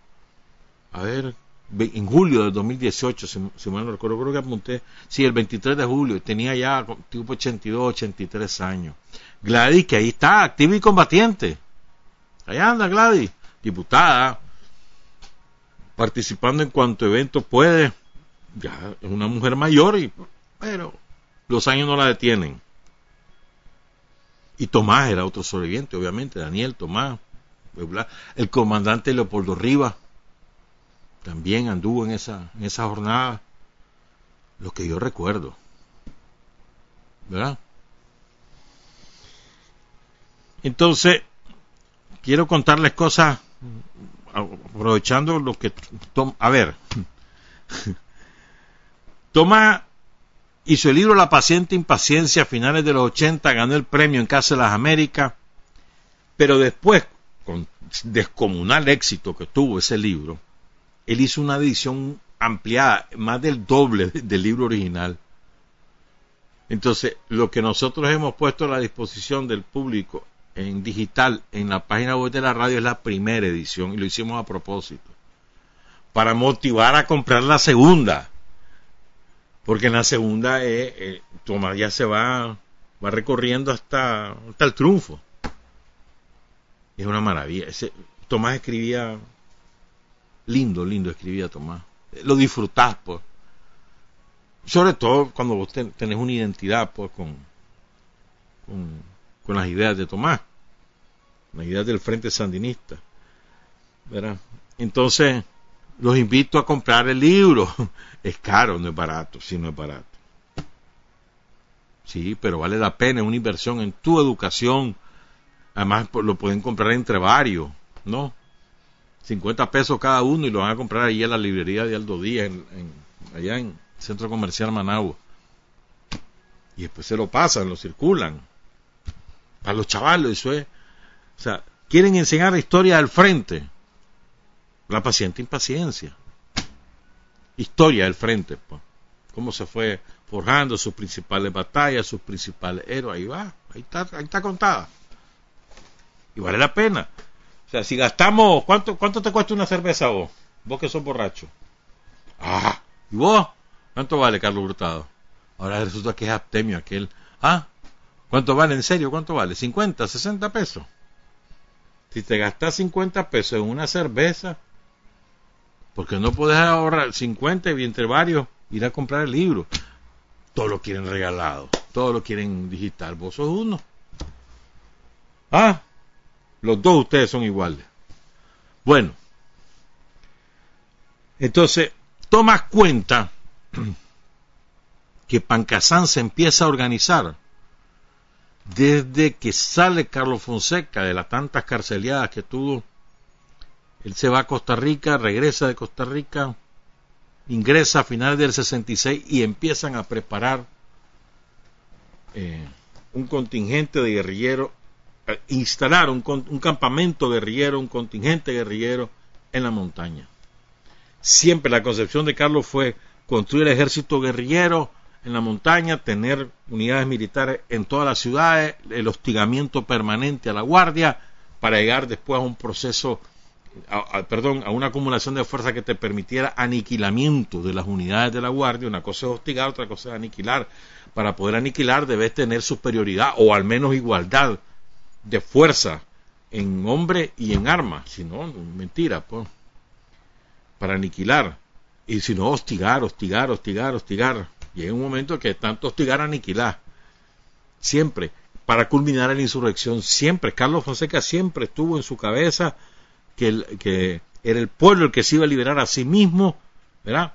A ver, en julio del 2018, si, si mal no recuerdo, creo que apunté, sí, el 23 de julio, tenía ya tipo 82, 83 años. Gladys, que ahí está, activa y combatiente. Allá anda Gladys, diputada, participando en cuanto evento puede, ya es una mujer mayor, y, pero los años no la detienen. Y Tomás era otro sobreviviente, obviamente, Daniel Tomás, el comandante Leopoldo Rivas también anduvo en esa, en esa jornada, lo que yo recuerdo. ¿Verdad? Entonces, quiero contarles cosas, aprovechando lo que... A ver, Toma hizo el libro La paciente impaciencia a finales de los 80, ganó el premio en Casa de las Américas, pero después, con descomunal éxito que tuvo ese libro, él hizo una edición ampliada, más del doble del libro original. Entonces, lo que nosotros hemos puesto a la disposición del público en digital en la página web de la radio es la primera edición y lo hicimos a propósito, para motivar a comprar la segunda porque en la segunda eh, eh, Tomás ya se va, va recorriendo hasta, hasta el triunfo. Es una maravilla. Ese, Tomás escribía lindo, lindo escribía Tomás. Lo disfrutás, pues. Sobre todo cuando vos tenés una identidad, pues, con, con, con, las ideas de Tomás, las ideas del Frente Sandinista. ¿verdad? Entonces, los invito a comprar el libro. Es caro, no es barato, sí, no es barato. Sí, pero vale la pena, es una inversión en tu educación. Además, pues, lo pueden comprar entre varios, ¿no? 50 pesos cada uno y lo van a comprar ahí en la librería de Aldo Díaz, allá en Centro Comercial Managua. Y después se lo pasan, lo circulan. Para los chavales, eso es. O sea, quieren enseñar la historia del frente. La paciente impaciencia. Historia del frente, pues. Cómo se fue forjando sus principales batallas, sus principales héroes. Ahí va, ahí está, ahí está contada. Y vale la pena. O sea, si gastamos, ¿cuánto, cuánto te cuesta una cerveza vos? Vos que sos borracho. Ah, ¿y vos? ¿Cuánto vale, Carlos Hurtado? Ahora resulta que es aptemio aquel. Ah, ¿cuánto vale? ¿En serio? ¿Cuánto vale? ¿50, 60 pesos? Si te gastas 50 pesos en una cerveza, porque no puedes ahorrar 50 y entre varios ir a comprar el libro. Todos lo quieren regalado, todos lo quieren digital. Vos sos uno. Ah, los dos ustedes son iguales. Bueno, entonces, tomas cuenta que Pancasán se empieza a organizar desde que sale Carlos Fonseca de las tantas carceliadas que tuvo. Él se va a Costa Rica, regresa de Costa Rica, ingresa a finales del 66 y empiezan a preparar eh, un contingente de guerrilleros instalar un, un campamento guerrillero, un contingente guerrillero en la montaña. Siempre la concepción de Carlos fue construir el ejército guerrillero en la montaña, tener unidades militares en todas las ciudades, el hostigamiento permanente a la guardia, para llegar después a un proceso, perdón, a una acumulación de fuerza que te permitiera aniquilamiento de las unidades de la guardia. Una cosa es hostigar, otra cosa es aniquilar. Para poder aniquilar debes tener superioridad o al menos igualdad de fuerza en hombre y en arma, si no, mentira, pues, para aniquilar, y si no, hostigar, hostigar, hostigar, hostigar. Llega un momento que tanto hostigar, aniquilar, siempre, para culminar la insurrección, siempre, Carlos Fonseca siempre estuvo en su cabeza que, era el pueblo el que se iba a liberar a sí mismo, ¿verdad?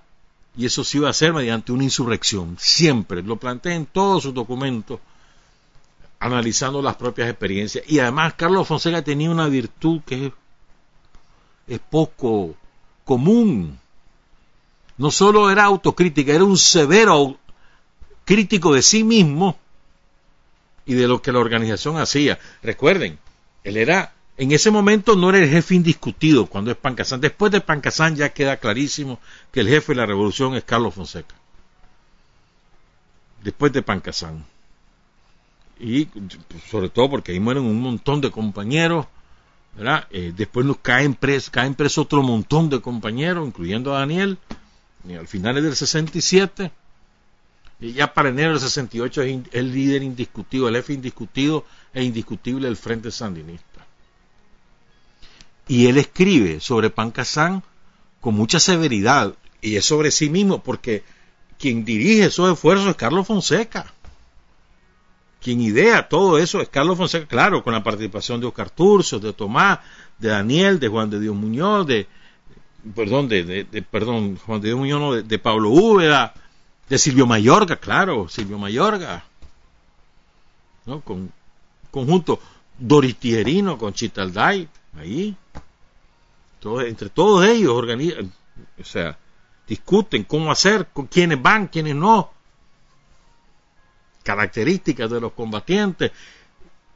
Y eso se iba a hacer mediante una insurrección, siempre, lo plantea en todos sus documentos, analizando las propias experiencias. Y además Carlos Fonseca tenía una virtud que es, poco común. No solo era autocrítica, era un severo crítico de sí mismo y de lo que la organización hacía. Recuerden, él era, en ese momento no era el jefe indiscutido cuando es Pancasán. Después de Pancasán ya queda clarísimo que el jefe de la revolución es Carlos Fonseca. Después de Pancasán y sobre todo porque ahí mueren un montón de compañeros, ¿verdad? Eh, después nos caen presos, caen presos otro montón de compañeros, incluyendo a Daniel, y al final del 67, y ya para enero del 68 es el líder indiscutido, el jefe indiscutido e indiscutible del Frente Sandinista. Y él escribe sobre Pancasán con mucha severidad, y es sobre sí mismo, porque quien dirige esos esfuerzos es Carlos Fonseca. Quien idea todo eso es Carlos Fonseca, claro, con la participación de Oscar Turcios, de Tomás, de Daniel, de Juan de Dios Muñoz, de, perdón, de, perdón, Juan de Dios Muñoz, de, Pablo Úbeda, de Silvio Mayorga, claro, Silvio Mayorga, ¿no? Con conjunto Doris Tijerino con Chitalday, ahí, entre todos ellos organizan, o sea, discuten cómo hacer, con quiénes van, quiénes no, características de los combatientes,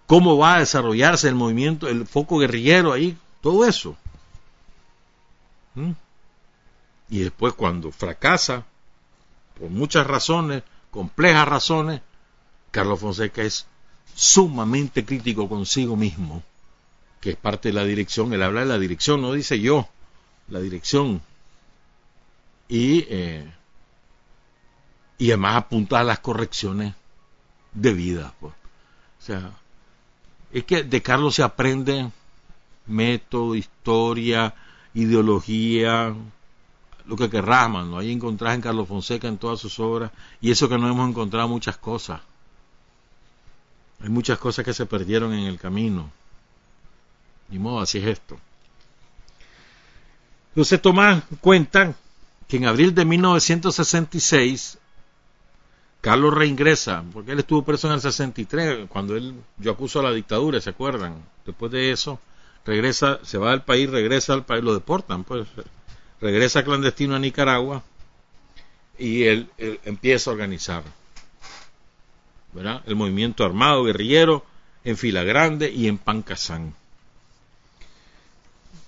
cómo va a desarrollarse el movimiento, el foco guerrillero ahí, todo eso. ¿Mm? Y después cuando fracasa, por muchas razones, complejas razones, Carlos Fonseca es sumamente crítico consigo mismo, que es parte de la dirección, él habla de la dirección, no dice yo, la dirección. Y, eh, y además apunta a las correcciones de vida. Pues. O sea, es que de Carlos se aprende método, historia, ideología, lo que querrás, mano. Ahí encontrás en Carlos Fonseca en todas sus obras, y eso que no hemos encontrado muchas cosas. Hay muchas cosas que se perdieron en el camino. Ni modo, así es esto. Entonces Tomás cuenta que en abril de 1966 Carlos reingresa, porque él estuvo preso en el 63, cuando él yo acuso a la dictadura, ¿se acuerdan? Después de eso, regresa, se va del país, regresa al país, lo deportan, pues regresa clandestino a Nicaragua y él, empieza a organizar ¿verdad? el movimiento armado guerrillero en Fila Grande y en Pancasán.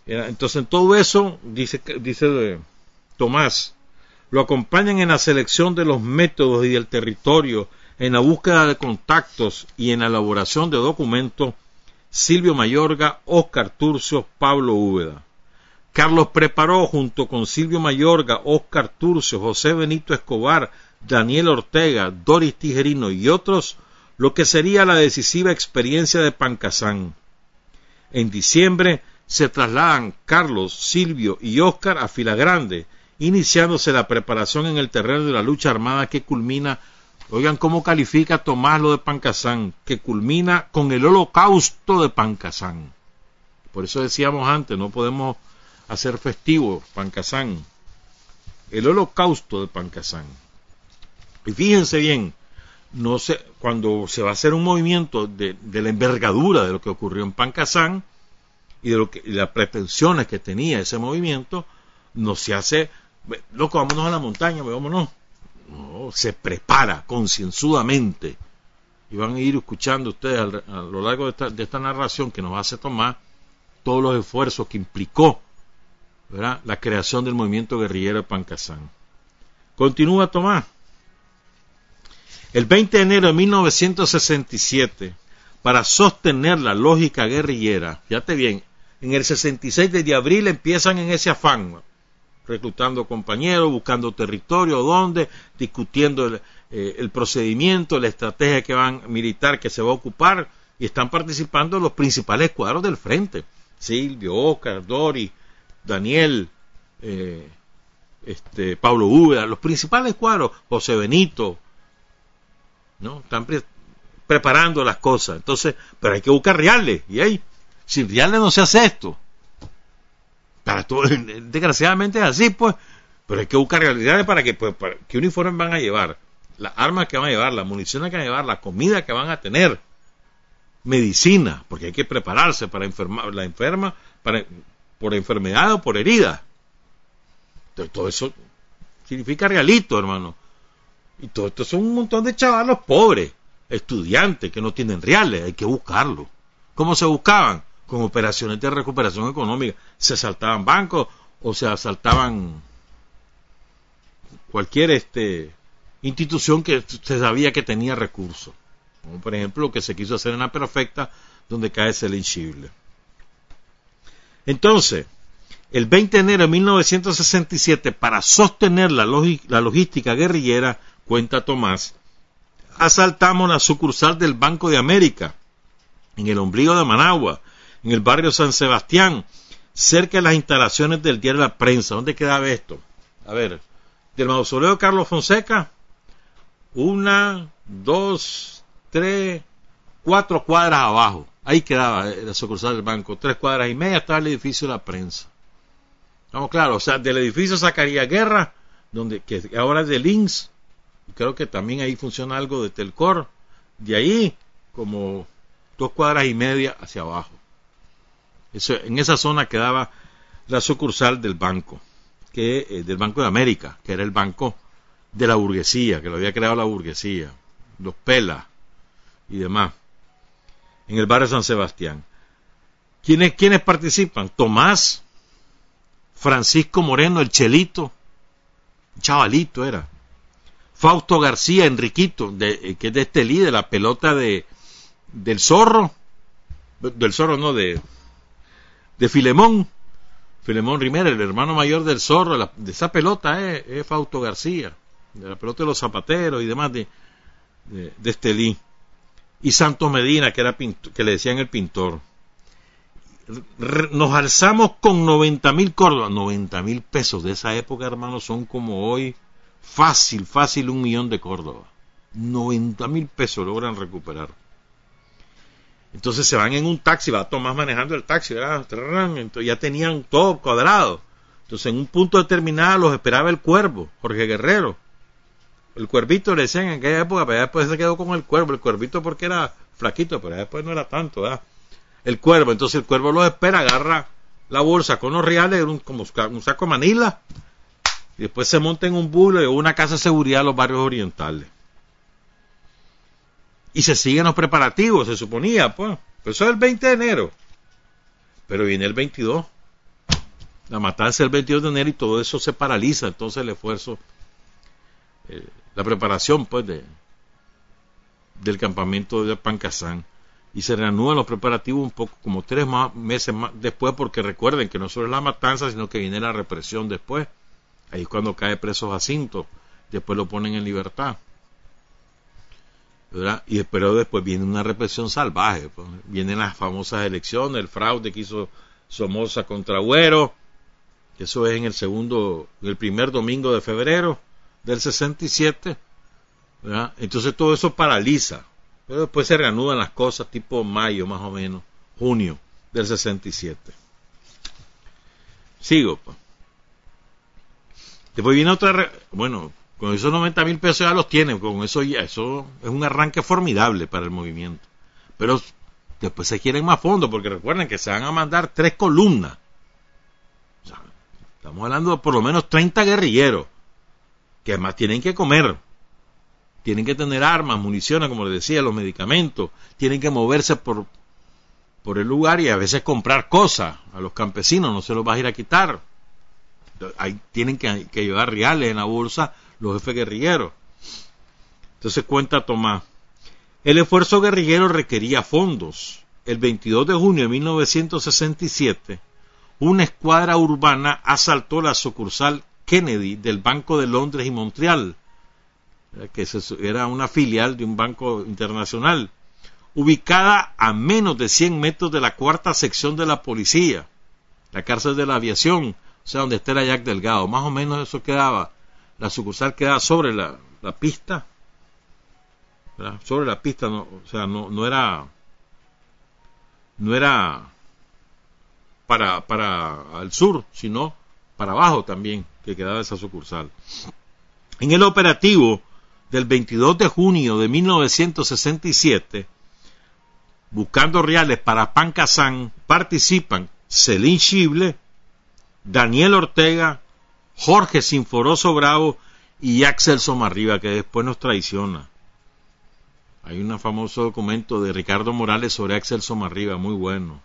Entonces, en todo eso, dice, dice Tomás, lo acompañan en la selección de los métodos y del territorio, en la búsqueda de contactos y en la elaboración de documentos Silvio Mayorga, Oscar Turcio, Pablo Úbeda. Carlos preparó junto con Silvio Mayorga, Oscar Turcio, José Benito Escobar, Daniel Ortega, Doris Tijerino y otros lo que sería la decisiva experiencia de Pancasán. En diciembre se trasladan Carlos, Silvio y Oscar a Filagrande, iniciándose la preparación en el terreno de la lucha armada que culmina, oigan cómo califica Tomás lo de Pancasán, que culmina con el holocausto de Pancasán. Por eso decíamos antes, no podemos hacer festivo Pancasán, el holocausto de Pancasán. Y fíjense bien, no se, cuando se va a hacer un movimiento de, la envergadura de lo que ocurrió en Pancasán y de lo que, las pretensiones que tenía ese movimiento, no se hace loco, vámonos a la montaña, vámonos. No, se prepara concienzudamente. Y van a ir escuchando ustedes a, lo largo de esta, de esta, narración que nos hace tomar todos los esfuerzos que implicó la creación del movimiento guerrillero de Pancasán. Continúa Tomás. El 20 de enero de 1967, para sostener la lógica guerrillera, fíjate bien, en el 66 de abril empiezan en ese afán, reclutando compañeros, buscando territorio, dónde, discutiendo eh, el, procedimiento, la estrategia que van militar que se va a ocupar, y están participando los principales cuadros del frente. Silvio, Oscar, Dori, Daniel, eh, este, Pablo Úbeda, los principales cuadros, José Benito, ¿no? Están preparando las cosas. Entonces, pero hay que buscar reales, y ahí, sin reales no se hace esto. Para todo, desgraciadamente es así, pues. Pero hay que buscar realidades para que, pues, para, qué uniformes van a llevar, las armas que van a llevar, la munición que van a llevar, la comida que van a tener, medicina, porque hay que prepararse para enfermar, la enferma, para, por enfermedad o por herida. Todo eso significa realito, hermano. Y todo esto son un montón de chavalos pobres, estudiantes que no tienen reales, hay que buscarlo. ¿Cómo se buscaban? Con operaciones de recuperación económica. Se asaltaban bancos o se asaltaban cualquier este, institución que se sabía que tenía recursos. Como por ejemplo lo que se quiso hacer en la perfecta, donde cae Selin Schible. Entonces, el 20 de enero de 1967, para sostener la, la logística guerrillera, cuenta Tomás, asaltamos la sucursal del Banco de América en el ombligo de Managua, en el barrio San Sebastián, cerca de las instalaciones del diario La Prensa. ¿Dónde quedaba esto? A ver, del mausoleo Carlos Fonseca, una, dos, tres, cuatro cuadras abajo. Ahí quedaba la sucursal del banco. Tres cuadras y media estaba el edificio de la prensa. Vamos claro, o sea, del edificio sacaría Guerra, donde, que ahora es de Links, creo que también ahí funciona algo de Telcor. De ahí, como dos cuadras y media hacia abajo en esa zona quedaba la sucursal del banco, eh, del Banco de América, que era el banco de la burguesía, que lo había creado la burguesía, los Pela y demás, en el barrio San Sebastián. ¿Quiénes, ¿Quiénes participan? Tomás, Francisco Moreno, el Chelito, chavalito era. Fausto García, Enriquito, eh, que es de este líder, la pelota de, del zorro, del zorro no, de, de Filemón, Filemón Rimera, el hermano mayor del zorro, de, esa pelota es, es, Fausto García, de la pelota de los zapateros y demás de, de, Estelí. Y Santos Medina, que, era que le decían el pintor. Nos alzamos con 90 mil córdobas, 90 mil pesos de esa época, hermano, son como hoy fácil, fácil un millón de córdobas. 90 mil pesos logran recuperar. Entonces se van en un taxi, va Tomás manejando el taxi, Entonces ya tenían todo cuadrado. Entonces en un punto determinado los esperaba el cuervo, Jorge Guerrero. el cuervito le decían en aquella época, pero después se quedó con el cuervo, el cuervito porque era flaquito, pero después no era tanto. El cuervo, entonces el cuervo lo espera, agarra la bolsa con los reales, un, como un saco de manila, y después se monta en un bulo o una casa de seguridad a los barrios orientales. Y se siguen los preparativos, se suponía, pues. Pero eso es el 20 de enero. Pero viene el 22. La matanza el 22 de enero y todo eso se paraliza. Entonces el esfuerzo, eh, la preparación, pues, de, del campamento de Pancasán. Y se reanudan los preparativos un poco, como tres meses más después, porque recuerden que no solo es la matanza, sino que viene la represión después. Ahí es cuando cae preso Jacinto. Después lo ponen en libertad. Y pero después viene una represión salvaje. Pues. Vienen las famosas elecciones, el fraude que hizo Somoza contra Güero. Eso es en el segundo, el primer domingo de febrero del 67. Entonces todo eso paraliza. Pero después se reanudan las cosas tipo mayo más o menos, junio del 67. Sigo. Pues. Después viene otra, bueno, con esos 90 mil pesos ya los tienen, con eso ya, eso es un arranque formidable para el movimiento. Pero después se quieren más fondos, porque recuerden que se van a mandar tres columnas. estamos hablando de por lo menos 30 guerrilleros, que además tienen que comer, tienen que tener armas, municiones, como les decía, los medicamentos, tienen que moverse por, por el lugar y a veces comprar cosas a los campesinos, no se los vas a ir a quitar. Ahí tienen que, que llevar reales en la bolsa los jefes guerrilleros. Entonces cuenta Tomás, el esfuerzo guerrillero requería fondos. El 22 de junio de 1967, una escuadra urbana asaltó la sucursal Kennedy del Banco de Londres y Montreal, que era una filial de un banco internacional, ubicada a menos de 100 metros de la cuarta sección de la policía, la cárcel de la aviación, o sea, donde está la Jack Delgado. Más o menos eso quedaba la sucursal queda sobre la, pista, sobre la pista, no, o sea, no, no era, no era para, para el sur, sino para abajo también, que quedaba esa sucursal. En el operativo del 22 de junio de 1967, buscando reales para Pancasán, participan Celín Chible, Daniel Ortega, Jorge Sinforoso Bravo y Axel Somarriba, que después nos traiciona. Hay un famoso documento de Ricardo Morales sobre Axel Somarriba, muy bueno.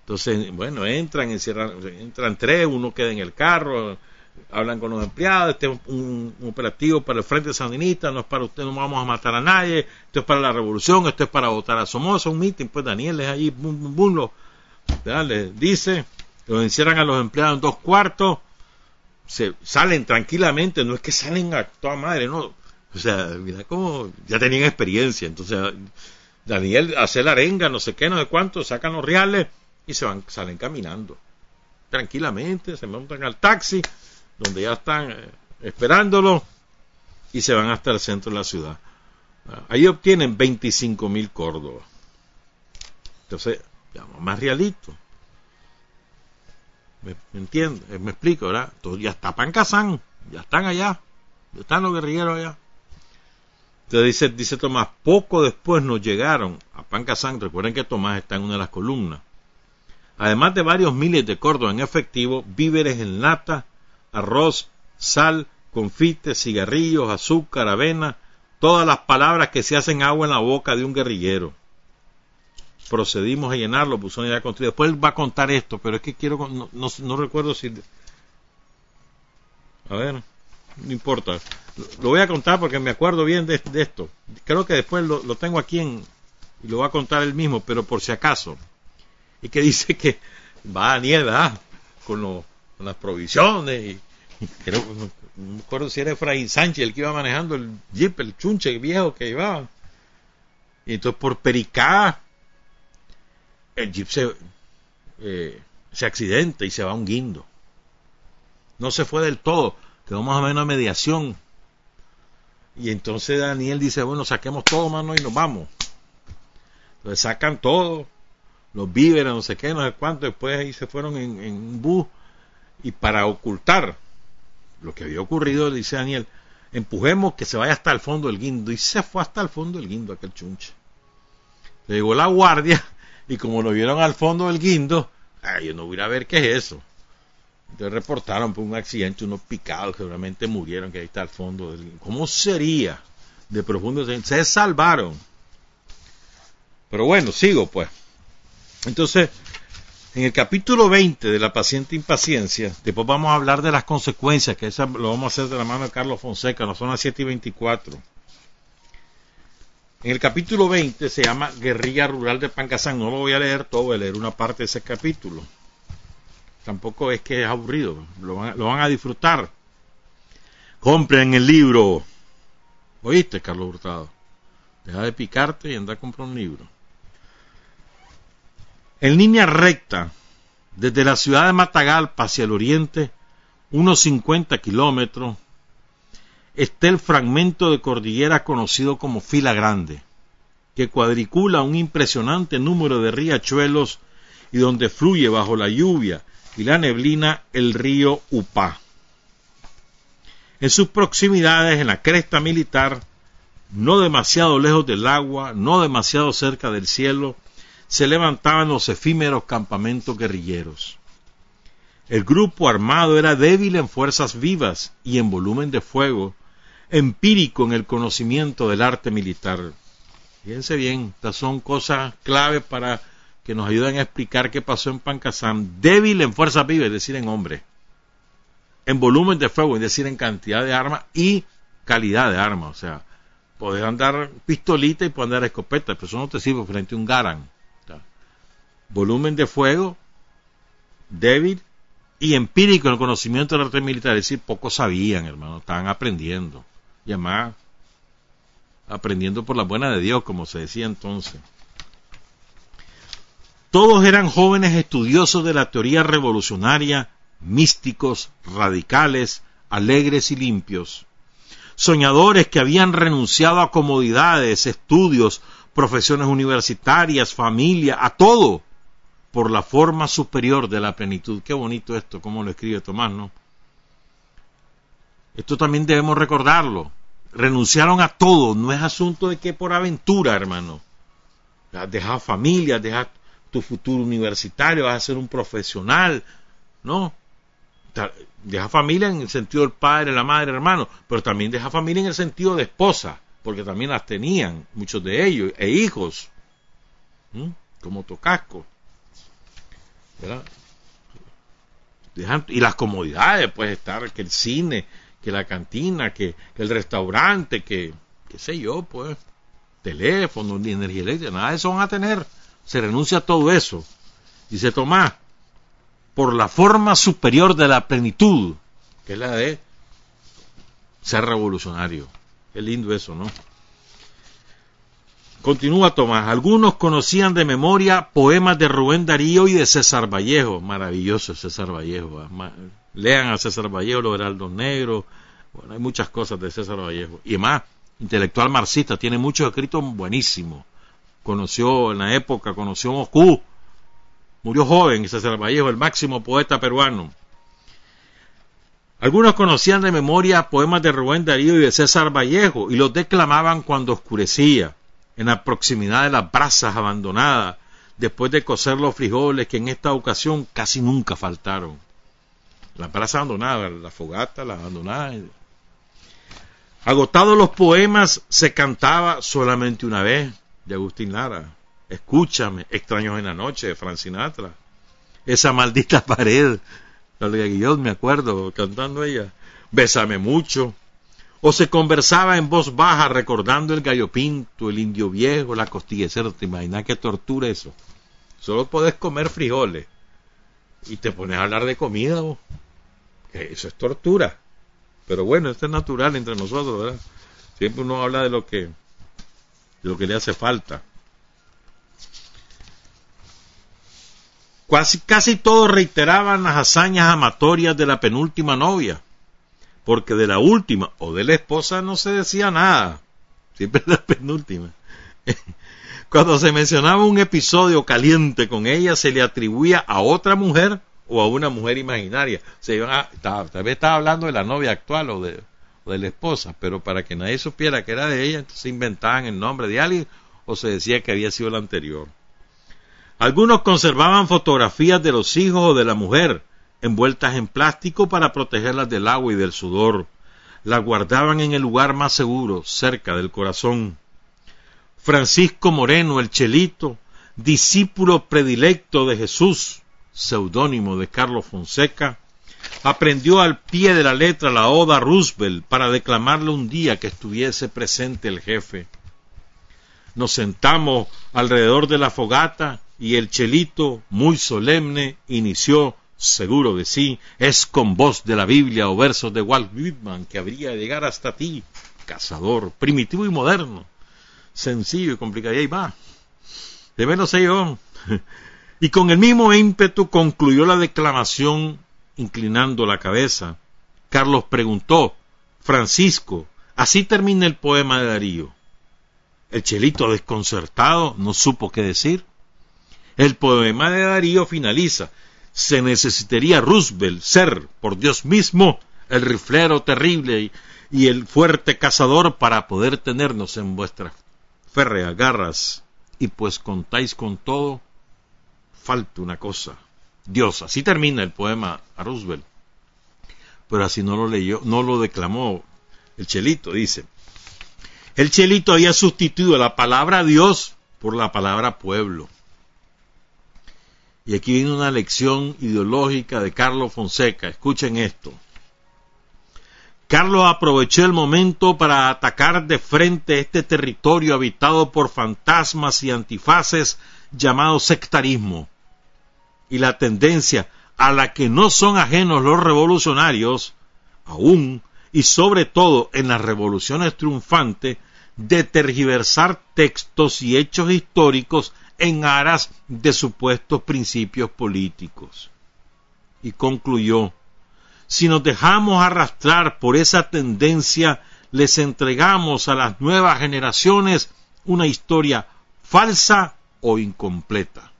Entonces, bueno, entran, entran tres, uno queda en el carro, hablan con los empleados, este es un, operativo para el Frente Sandinista, no es para usted, no vamos a matar a nadie, esto es para la revolución, esto es para votar a Somoza, un mitin, pues Daniel es allí, bum, bum, bum, lo, dice, los encierran a los empleados en dos cuartos, se salen tranquilamente, no es que salen a toda madre, no. O sea, mira cómo ya tenían experiencia. Entonces, Daniel hace la arenga, no sé qué, no sé cuánto, sacan los reales y se van, salen caminando. Tranquilamente, se montan al taxi, donde ya están eh, esperándolo, y se van hasta el centro de la ciudad. Ahí obtienen 25 mil Córdoba. Entonces, más realito. ¿Me, entiende? Eh, me explico, ¿verdad? Ya está Pancasán, ya están allá, ya están los guerrilleros allá. Entonces dice, dice Tomás, poco después nos llegaron a Pancasán, recuerden que Tomás está en una de las columnas, además de varios miles de Córdoba en efectivo, víveres en lata, arroz, sal, confites, cigarrillos, azúcar, avena, todas las palabras que se hacen agua en la boca de un guerrillero procedimos a llenarlo, buzón ya construido. Después él va a contar esto, pero es que quiero, no, no, recuerdo si... A ver, no importa. Lo voy a contar porque me acuerdo bien de, esto. Creo que después lo, tengo aquí en, y lo va a contar él mismo, pero por si acaso. Y que dice que va a nieva con, con las provisiones y, creo, no me acuerdo si era Efraín Sánchez el que iba manejando el jeep, el chunche viejo que llevaba. Y entonces por Pericá el jeep se, eh, se accidenta y se va un guindo. No se fue del todo, quedó más o menos a mediación. Y entonces Daniel dice, bueno, saquemos todo, mano, y nos vamos. Entonces sacan todo, los víveres, no sé qué, no sé cuánto, después ahí se fueron en, un bus y para ocultar lo que había ocurrido, dice Daniel, empujemos que se vaya hasta el fondo del guindo. Y se fue hasta el fondo del guindo aquel chunche. Le llegó la guardia y como lo vieron al fondo del guindo, ay, yo no voy ver qué es eso. Entonces reportaron por un accidente unos picados que realmente murieron, que ahí está al fondo del guindo. ¿Cómo sería de profundo? Se salvaron. Pero bueno, sigo pues. Entonces, en el capítulo 20 de la paciente impaciencia, después vamos a hablar de las consecuencias, que eso lo vamos a hacer de la mano de Carlos Fonseca, no son las 7 y 24. En el capítulo 20 se llama Guerrilla Rural de Pancasán. No lo voy a leer todo, voy a leer una parte de ese capítulo. Tampoco es que es aburrido, lo van, lo van a disfrutar. Compren el libro. ¿Oíste, Carlos Hurtado? Deja de picarte y anda a comprar un libro. En línea recta, desde la ciudad de Matagalpa hacia el oriente, unos 50 kilómetros, está el fragmento de cordillera conocido como Fila Grande, que cuadricula un impresionante número de riachuelos y donde fluye bajo la lluvia y la neblina el río Upá. En sus proximidades, en la cresta militar, no demasiado lejos del agua, no demasiado cerca del cielo, se levantaban los efímeros campamentos guerrilleros. El grupo armado era débil en fuerzas vivas y en volumen de fuego, empírico en el conocimiento del arte militar. Fíjense bien, estas son cosas claves para que nos ayuden a explicar qué pasó en Pancasán. Débil en fuerzas vivas, es decir, en hombre. En volumen de fuego, es decir, en cantidad de armas y calidad de armas. O sea, poder andar pistolita y poder andar escopeta, pero eso no te sirve frente a un Garan volumen de fuego débil y empírico en el conocimiento del arte militar, es decir, pocos sabían, hermano, estaban aprendiendo. Además, aprendiendo por la buena de Dios, como se decía entonces. Todos eran jóvenes estudiosos de la teoría revolucionaria, místicos, radicales, alegres y limpios. Soñadores que habían renunciado a comodidades, estudios, profesiones universitarias, familia, a todo, por la forma superior de la plenitud. Qué bonito esto, como lo escribe Tomás, ¿no? Esto también debemos recordarlo. Renunciaron a todo, no es asunto de que por aventura, hermano. Deja familia, deja tu futuro universitario, vas a ser un profesional, ¿no? Deja familia en el sentido del padre, la madre, hermano, pero también deja familia en el sentido de esposa, porque también las tenían, muchos de ellos, e hijos, como Tocasco y las comodidades, pues estar, que el cine, que la cantina, que, el restaurante, que, qué sé yo, pues, teléfono, ni energía eléctrica, nada de eso van a tener. Se renuncia a todo eso. Dice Tomás, por la forma superior de la plenitud, que es la de ser revolucionario. Qué lindo eso, ¿no? Continúa Tomás. Algunos conocían de memoria poemas de Rubén Darío y de César Vallejo. Maravilloso César Vallejo. Lean a César Vallejo, los Heraldos Negros. Bueno, hay muchas cosas de César Vallejo. Y más, intelectual marxista, tiene muchos escritos buenísimos. Conoció en la época, conoció Moscú. Murió joven César Vallejo, el máximo poeta peruano. Algunos conocían de memoria poemas de Rubén Darío y de César Vallejo y los declamaban cuando oscurecía en la proximidad de las brasas abandonadas, después de cocer los frijoles que en esta ocasión casi nunca faltaron. Las brasas abandonadas, la fogata, las abandonadas. Agotados los poemas, se cantaba solamente una vez de Agustín Lara. Escúchame, extraños en la noche de Frank Sinatra. Esa maldita pared, la de yo me acuerdo cantando ella. Bésame mucho, o se conversaba en voz baja recordando el gallo pinto, el indio viejo, la costilla ¿Te imaginas qué tortura eso? Solo podés comer frijoles y te pones a hablar de comida. Eso es tortura. Pero bueno, esto es natural entre nosotros, ¿verdad? Siempre uno habla de lo que, de lo que le hace falta. Casi, casi todos reiteraban las hazañas amatorias de la penúltima novia porque de la última o de la esposa no se decía nada, siempre la penúltima. Cuando se mencionaba un episodio caliente con ella, se le atribuía a otra mujer o a una mujer imaginaria. Se iban a, tal vez estaba hablando de la novia actual o de, o de la esposa, pero para que nadie supiera que era de ella, entonces inventaban el nombre de alguien o se decía que había sido la anterior. Algunos conservaban fotografías de los hijos o de la mujer, envueltas en plástico para protegerlas del agua y del sudor. Las guardaban en el lugar más seguro, cerca del corazón. Francisco Moreno, el Chelito, discípulo predilecto de Jesús, seudónimo de Carlos Fonseca, aprendió al pie de la letra la oda Roosevelt para declamarle un día que estuviese presente el jefe. Nos sentamos alrededor de la fogata y el chelito, muy solemne, inició, seguro de sí, es con voz de la Biblia o versos de Walt Whitman que habría de llegar hasta ti, cazador, primitivo y moderno, sencillo y complicado. Y ahí va. De menos yo. Y con el mismo ímpetu concluyó la declamación inclinando la cabeza. Carlos preguntó, Francisco, así termina el poema de Darío. El chelito desconcertado no supo qué decir. El poema de Darío finaliza. Se necesitaría Roosevelt ser, por Dios mismo, el riflero terrible y, el fuerte cazador para poder tenernos en vuestras férreas garras. Y pues contáis con todo, falta una cosa. Dios, así termina el poema a Roosevelt. Pero así no lo leyó, no lo declamó el Chelito, dice. El Chelito había sustituido la palabra Dios por la palabra pueblo. Y aquí viene una lección ideológica de Carlos Fonseca. Escuchen esto. Carlos aprovechó el momento para atacar de frente este territorio habitado por fantasmas y antifaces llamado sectarismo y la tendencia a la que no son ajenos los revolucionarios, aún y sobre todo en las revoluciones triunfantes, de tergiversar textos y hechos históricos en aras de supuestos principios políticos. Y concluyó, si nos dejamos arrastrar por esa tendencia, les entregamos a las nuevas generaciones una historia falsa o incompleta.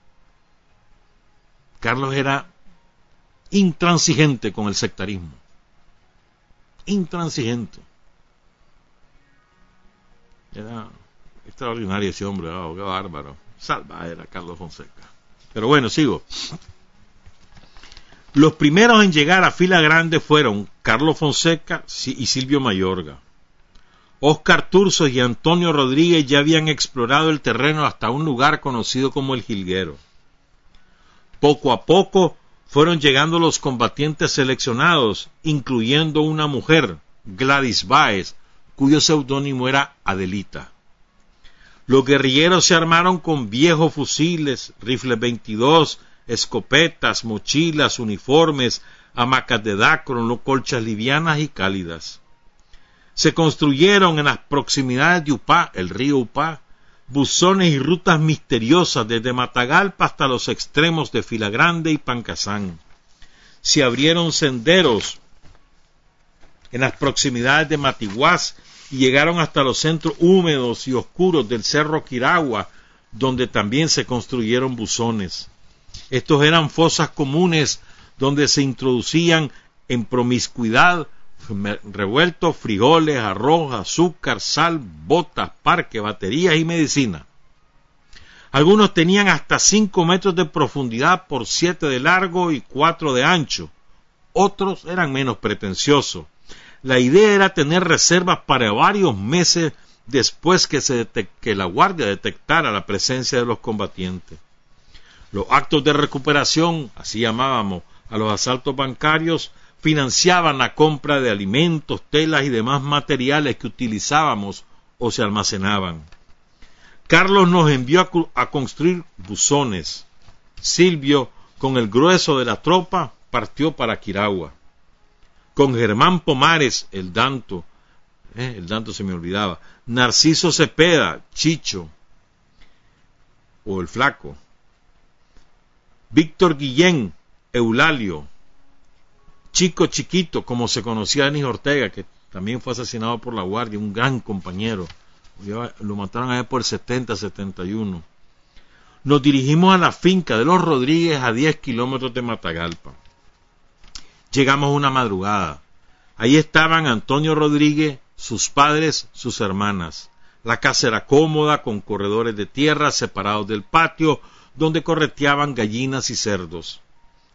Carlos era intransigente con el sectarismo. Intransigente. Era extraordinario ese hombre, oh, qué bárbaro. Salva era Carlos Fonseca. Pero bueno, sigo. Los primeros en llegar a fila grande fueron Carlos Fonseca y Silvio Mayorga. Oscar Tursos y Antonio Rodríguez ya habían explorado el terreno hasta un lugar conocido como el Jilguero. Poco a poco fueron llegando los combatientes seleccionados, incluyendo una mujer, Gladys Baez, cuyo seudónimo era Adelita. Los guerrilleros se armaron con viejos fusiles, rifles 22, escopetas, mochilas, uniformes, hamacas de dacron, colchas livianas y cálidas. Se construyeron en las proximidades de Upá, el río Upá, buzones y rutas misteriosas desde Matagalpa hasta los extremos de Filagrande y Pancasán. Se abrieron senderos en las proximidades de Matiguás y llegaron hasta los centros húmedos y oscuros del Cerro Quiragua, donde también se construyeron buzones. Estos eran fosas comunes donde se introducían en promiscuidad revueltos, frijoles, arroz, azúcar, sal, botas, parque, baterías y medicina. Algunos tenían hasta 5 metros de profundidad por 7 de largo y 4 de ancho. Otros eran menos pretenciosos. La idea era tener reservas para varios meses después que, se que la guardia detectara la presencia de los combatientes. Los actos de recuperación, así llamábamos a los asaltos bancarios, financiaban la compra de alimentos, telas y demás materiales que utilizábamos o se almacenaban. Carlos nos envió a, construir buzones. Silvio, con el grueso de la tropa, partió para Quiragua. Con Germán Pomares, el Danto, eh, el Danto se me olvidaba, Narciso Cepeda, Chicho, o el Flaco, Víctor Guillén, Eulalio, Chico Chiquito, como se conocía Denis Ortega, que también fue asesinado por la Guardia, un gran compañero. Lo mataron allá por el 70, 71. nos dirigimos a la finca de los Rodríguez a 10 kilómetros de Matagalpa. Llegamos una madrugada. Ahí estaban Antonio Rodríguez, sus padres, sus hermanas. La casa era cómoda, con corredores de tierra separados del patio, donde correteaban gallinas y cerdos.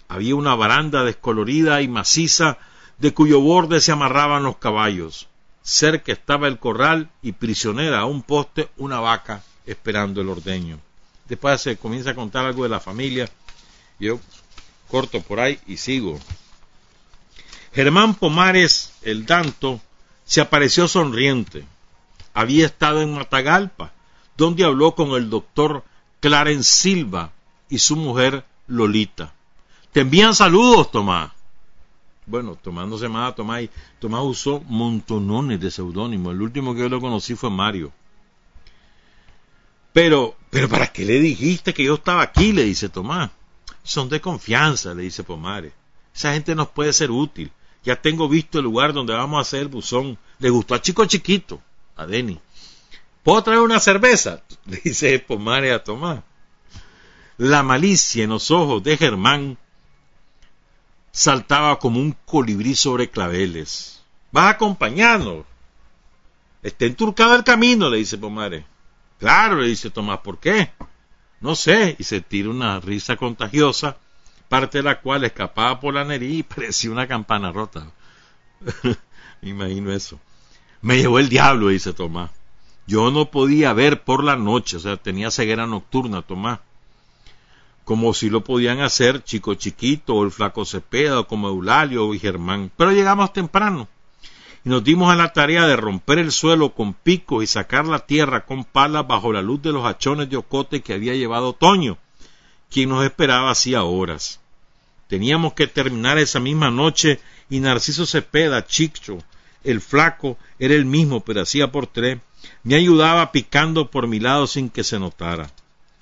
Había una baranda descolorida y maciza, de cuyo borde se amarraban los caballos. Cerca estaba el corral y prisionera a un poste una vaca esperando el ordeño. Después se comienza a contar algo de la familia. Yo corto por ahí y sigo. Germán Pomares, el Danto, se apareció sonriente. Había estado en Matagalpa, donde habló con el doctor Clarence Silva y su mujer Lolita. Te envían saludos, Tomás. Bueno, Tomás no se llamaba Tomás. Tomás usó montonones de seudónimos. El último que yo lo conocí fue Mario. Pero, pero ¿para qué le dijiste que yo estaba aquí? Le dice Tomás. Son de confianza, le dice Pomares. Esa gente nos puede ser útil. Ya tengo visto el lugar donde vamos a hacer el buzón. Le gustó a Chico Chiquito, a Denny. ¿Puedo traer una cerveza? Le dice Pomares a Tomás. La malicia en los ojos de Germán saltaba como un colibrí sobre claveles. ¿Vas a acompañarnos? Está enturcado el camino, le dice Pomares. Claro, le dice Tomás, ¿por qué? No sé, y se tira una risa contagiosa, parte de la cual escapaba por la nariz y parecía una campana rota. Me imagino eso. Me llevó el diablo, dice Tomás. Yo no podía ver por la noche, o sea, tenía ceguera nocturna, Tomás. Como si lo podían hacer Chico Chiquito o el Flaco Cepeda o como Eulalio y Germán. Pero llegamos temprano y nos dimos a la tarea de romper el suelo con picos y sacar la tierra con palas bajo la luz de los hachones de ocote que había llevado Toño, quien nos esperaba hacía horas. Teníamos que terminar esa misma noche y Narciso Cepeda, Chicho, el flaco, era el mismo, pero hacía por tres, me ayudaba picando por mi lado sin que se notara.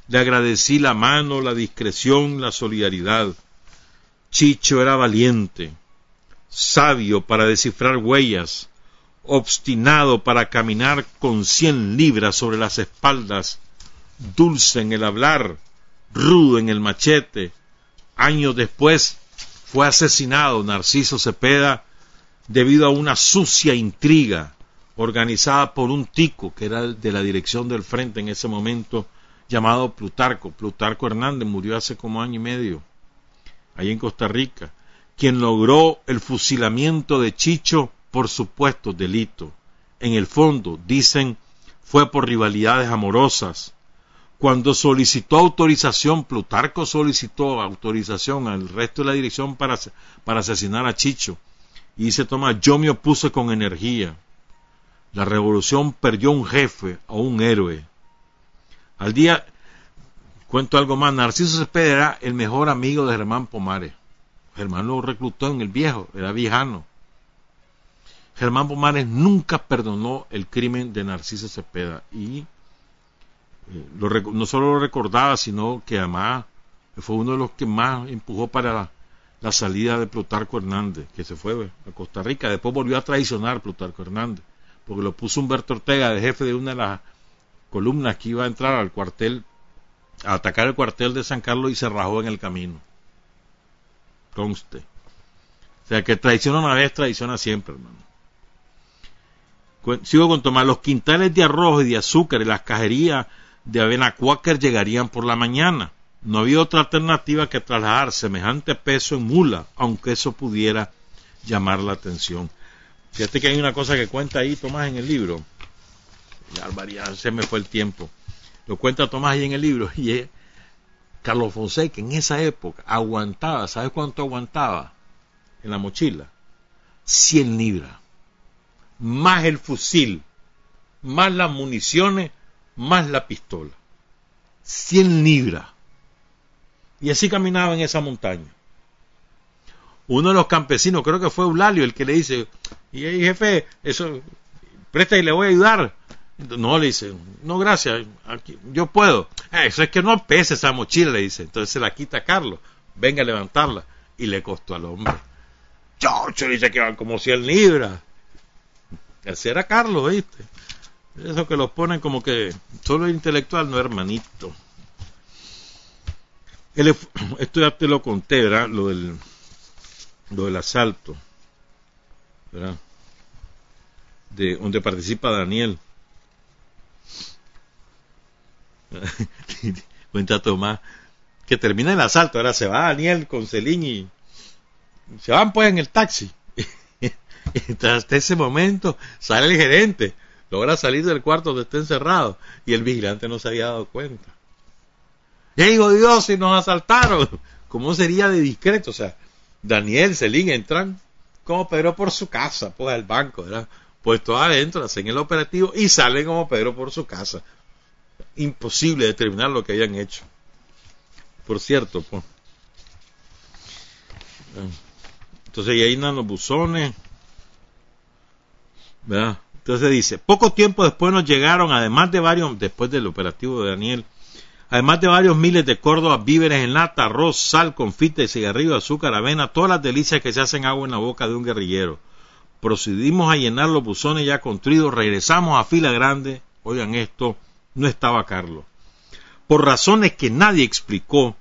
Le agradecí la mano, la discreción, la solidaridad. Chicho era valiente, sabio para descifrar huellas, obstinado para caminar con cien libras sobre las espaldas, dulce en el hablar, rudo en el machete. Años después fue asesinado Narciso Cepeda debido a una sucia intriga organizada por un tico que era de la dirección del frente en ese momento llamado Plutarco. Plutarco Hernández murió hace como año y medio, ahí en Costa Rica quien logró el fusilamiento de Chicho por supuesto delito. En el fondo, dicen, fue por rivalidades amorosas. Cuando solicitó autorización, Plutarco solicitó autorización al resto de la dirección para, para asesinar a Chicho. Y dice Tomás, yo me opuse con energía. La revolución perdió un jefe o un héroe. Al día, cuento algo más, Narciso Cepeda era el mejor amigo de Germán Pomares. Germán lo reclutó en el viejo, era viejano. Germán Pomares nunca perdonó el crimen de Narciso Cepeda y eh, no solo lo recordaba, sino que además fue uno de los que más empujó para la, salida de Plutarco Hernández, que se fue a Costa Rica. Después volvió a traicionar Plutarco Hernández, porque lo puso Humberto Ortega de jefe de una de las columnas que iba a entrar al cuartel, a atacar el cuartel de San Carlos y se rajó en el camino conste. O sea, que traiciona una vez, traiciona siempre, hermano. Sigo con tomar los quintales de arroz y de azúcar y las cajerías de avena cuáquer llegarían por la mañana. No había otra alternativa que trasladar semejante peso en mula, aunque eso pudiera llamar la atención. Fíjate que hay una cosa que cuenta ahí Tomás en el libro. Ya, se me fue el tiempo. Lo cuenta Tomás ahí en el libro y es Carlos Fonseca en esa época aguantaba, ¿sabes cuánto aguantaba en la mochila? 100 libras, más el fusil, más las municiones, más la pistola. 100 libras. Y así caminaba en esa montaña. Uno de los campesinos, creo que fue Eulalio, el que le dice, y jefe, eso, presta y le voy a ayudar. No, le dice, no, gracias, yo puedo. Ah, eso es que no pese esa mochila, le dice. Entonces se la quita a Carlos, venga a levantarla. Y le costó al hombre. Chocho, dice que van como 100 libras. Ese era Carlos, ¿viste? Eso que los ponen como que solo el intelectual, no hermanito. esto ya te lo conté, ¿verdad? Lo del, lo del asalto, ¿verdad? De donde participa Daniel. Cuenta Tomás que termina el asalto. Ahora se va Daniel con Celín y se van pues en el taxi. hasta ese momento sale el gerente, logra salir del cuarto donde está encerrado y el vigilante no se había dado cuenta. Y digo, Dios, si nos asaltaron, ¿cómo sería de discreto? O sea, Daniel, Celín entran como Pedro por su casa, pues al banco, ¿verdad? Puesto adentro, hacen el operativo y salen como Pedro por su casa. Imposible determinar lo que hayan hecho. Por cierto, pues. Entonces, ahí andan los buzones. ¿Verdad? Entonces dice, poco tiempo después nos llegaron, además de varios, después del operativo de Daniel, además de varios miles de Córdoba, víveres en lata, arroz, sal, confite, cigarrillo, azúcar, avena, todas las delicias que se hacen agua en la boca de un guerrillero. Procedimos a llenar los buzones ya construidos, regresamos a fila grande, oigan esto, no estaba Carlos. Por razones que nadie explicó,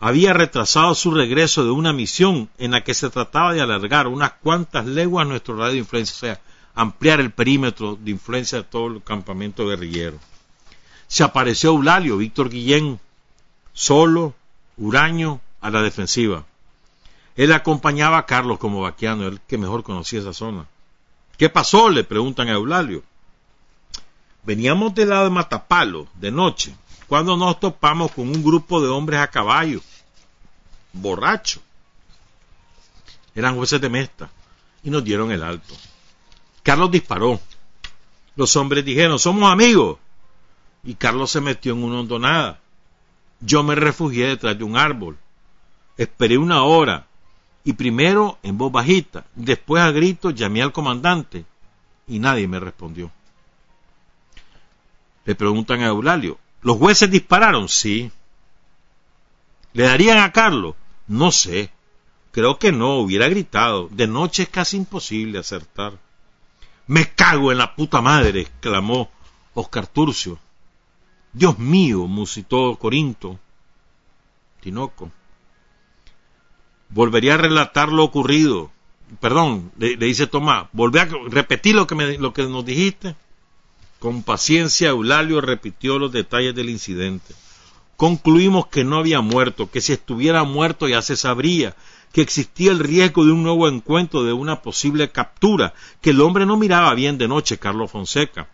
había retrasado su regreso de una misión en la que se trataba de alargar unas cuantas leguas nuestro radio de influencia, o sea, ampliar el perímetro de influencia de todo el campamento guerrillero. Se apareció Eulalio, Víctor Guillén, solo, huraño, a la defensiva. Él acompañaba a Carlos como vaqueano, el que mejor conocía esa zona. ¿Qué pasó? le preguntan a Eulalio. Veníamos del lado de Matapalo, de noche, cuando nos topamos con un grupo de hombres a caballo, borrachos. Eran jueces de Mesta y nos dieron el alto. Carlos disparó. Los hombres dijeron, somos amigos. Y Carlos se metió en una hondonada. Yo me refugié detrás de un árbol. Esperé una hora y primero en voz bajita, después a gritos llamé al comandante y nadie me respondió. Le preguntan a Eulalio, ¿los jueces dispararon? Sí. ¿Le darían a Carlos? No sé. Creo que no, hubiera gritado. De noche es casi imposible acertar. Me cago en la puta madre, exclamó Oscar Turcio. Dios mío, musitó Corinto. Tinoco. Volvería a relatar lo ocurrido. Perdón, le, dice Tomás, volví a repetir lo que, me, lo que nos dijiste. Con paciencia, Eulalio repitió los detalles del incidente. Concluimos que no había muerto, que si estuviera muerto ya se sabría, que existía el riesgo de un nuevo encuentro, de una posible captura, que el hombre no miraba bien de noche, Carlos Fonseca,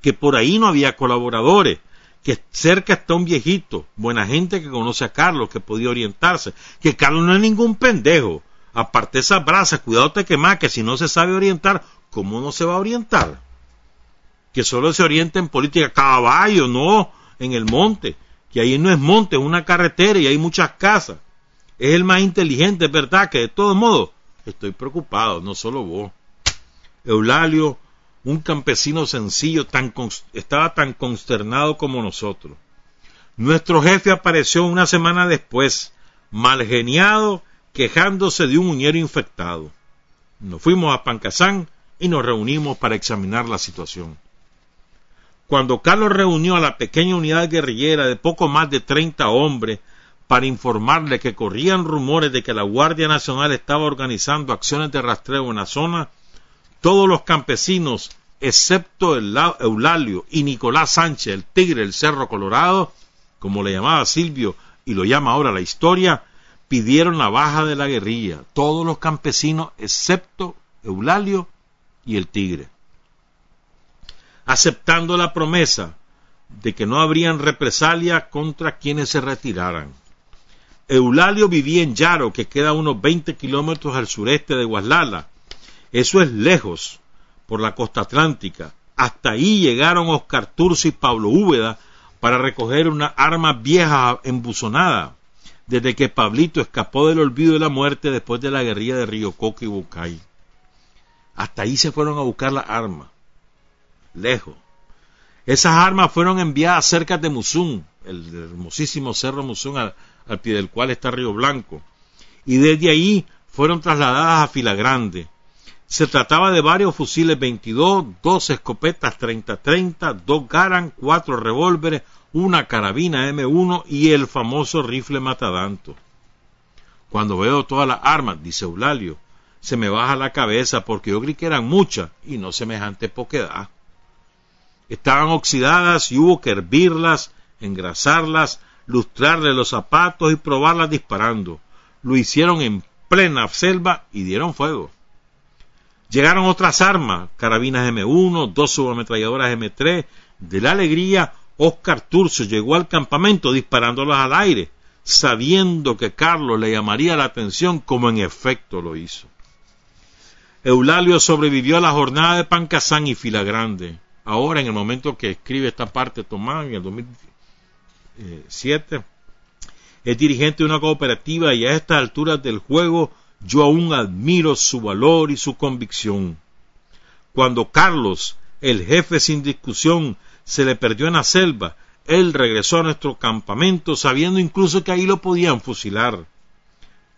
que por ahí no había colaboradores, que cerca está un viejito, buena gente que conoce a Carlos, que podía orientarse, que Carlos no es ningún pendejo, aparte esas brasas, cuidado te quema, que si no se sabe orientar, ¿cómo no se va a orientar? Que solo se orienta en política, caballo, no en el monte, que ahí no es monte, es una carretera y hay muchas casas. Es el más inteligente, es verdad, que de todos modos estoy preocupado, no solo vos. Eulalio, un campesino sencillo, tan estaba tan consternado como nosotros. Nuestro jefe apareció una semana después, mal geniado, quejándose de un uñero infectado. Nos fuimos a Pancasán y nos reunimos para examinar la situación. Cuando Carlos reunió a la pequeña unidad guerrillera de poco más de 30 hombres para informarle que corrían rumores de que la Guardia Nacional estaba organizando acciones de rastreo en la zona, todos los campesinos, excepto Eulalio y Nicolás Sánchez, el tigre del Cerro Colorado, como le llamaba Silvio y lo llama ahora la historia, pidieron la baja de la guerrilla, todos los campesinos excepto Eulalio y el tigre aceptando la promesa de que no habrían represalia contra quienes se retiraran. Eulalio vivía en Yaro, que queda unos 20 kilómetros al sureste de Guaslala. Eso es lejos, por la costa atlántica. Hasta ahí llegaron Oscar Turcio y Pablo Úbeda para recoger una arma vieja embuzonada, desde que Pablito escapó del olvido de la muerte después de la guerrilla de Río Coco y Bucay. Hasta ahí se fueron a buscar la arma lejos. Esas armas fueron enviadas cerca de Musún, el hermosísimo cerro Musún al, pie del cual está Río Blanco, y desde ahí fueron trasladadas a Fila Grande. Se trataba de varios fusiles 22, dos escopetas 30-30, dos Garan, cuatro revólveres, una carabina M1 y el famoso rifle matadanto. Cuando veo todas las armas, dice Eulalio, se me baja la cabeza porque yo creí que eran muchas y no semejante poquedad. Estaban oxidadas y hubo que hervirlas, engrasarlas, lustrarle los zapatos y probarlas disparando. Lo hicieron en plena selva y dieron fuego. Llegaron otras armas, carabinas M1, dos subametralladoras M3. De la alegría, Oscar Turcio llegó al campamento disparándolas al aire, sabiendo que Carlos le llamaría la atención como en efecto lo hizo. Eulalio sobrevivió a la jornada de Pancasán y Filagrande. Ahora, en el momento que escribe esta parte, Tomás, en el 2007, es dirigente de una cooperativa y a estas alturas del juego yo aún admiro su valor y su convicción. Cuando Carlos, el jefe sin discusión, se le perdió en la selva, él regresó a nuestro campamento sabiendo incluso que ahí lo podían fusilar.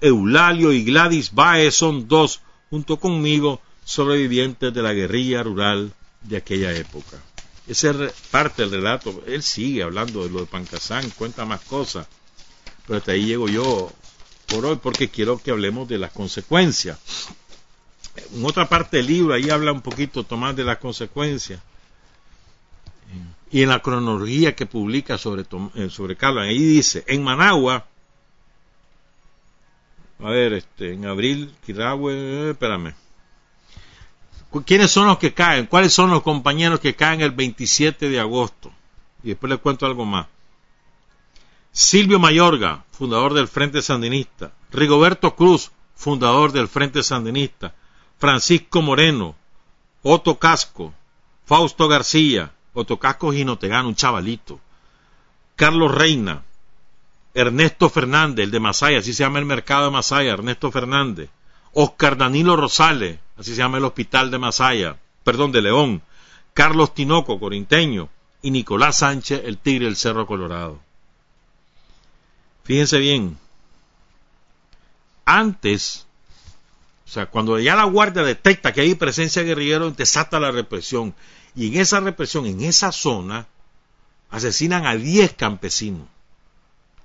Eulalio y Gladys Baez son dos junto conmigo, sobrevivientes de la guerrilla rural de aquella época. Esa es parte del relato. Él sigue hablando de lo de Pancasán, cuenta más cosas. Pero hasta ahí llego yo por hoy porque quiero que hablemos de las consecuencias. En otra parte del libro ahí habla un poquito Tomás de las consecuencias. Y en la cronología que publica sobre, eh, sobre Carlos, ahí dice, en Managua, a ver, este, en abril, Quirahue, espérame. ¿Quiénes son los que caen? ¿Cuáles son los compañeros que caen el 27 de agosto? Y después les cuento algo más. Silvio Mayorga, fundador del Frente Sandinista. Rigoberto Cruz, fundador del Frente Sandinista. Francisco Moreno. Otto Casco. Fausto García. Otto Casco Ginotegano, un chavalito. Carlos Reina. Ernesto Fernández, el de Masaya, así se llama el mercado de Masaya, Ernesto Fernández. Oscar Danilo Rosales, así se llama el hospital de Masaya, perdón, de León. Carlos Tinoco, corinteño. Y Nicolás Sánchez, el tigre del Cerro Colorado. Fíjense bien, antes, o sea, cuando ya la guardia detecta que hay presencia guerrillera, desata la represión. Y en esa represión, en esa zona, asesinan a 10 campesinos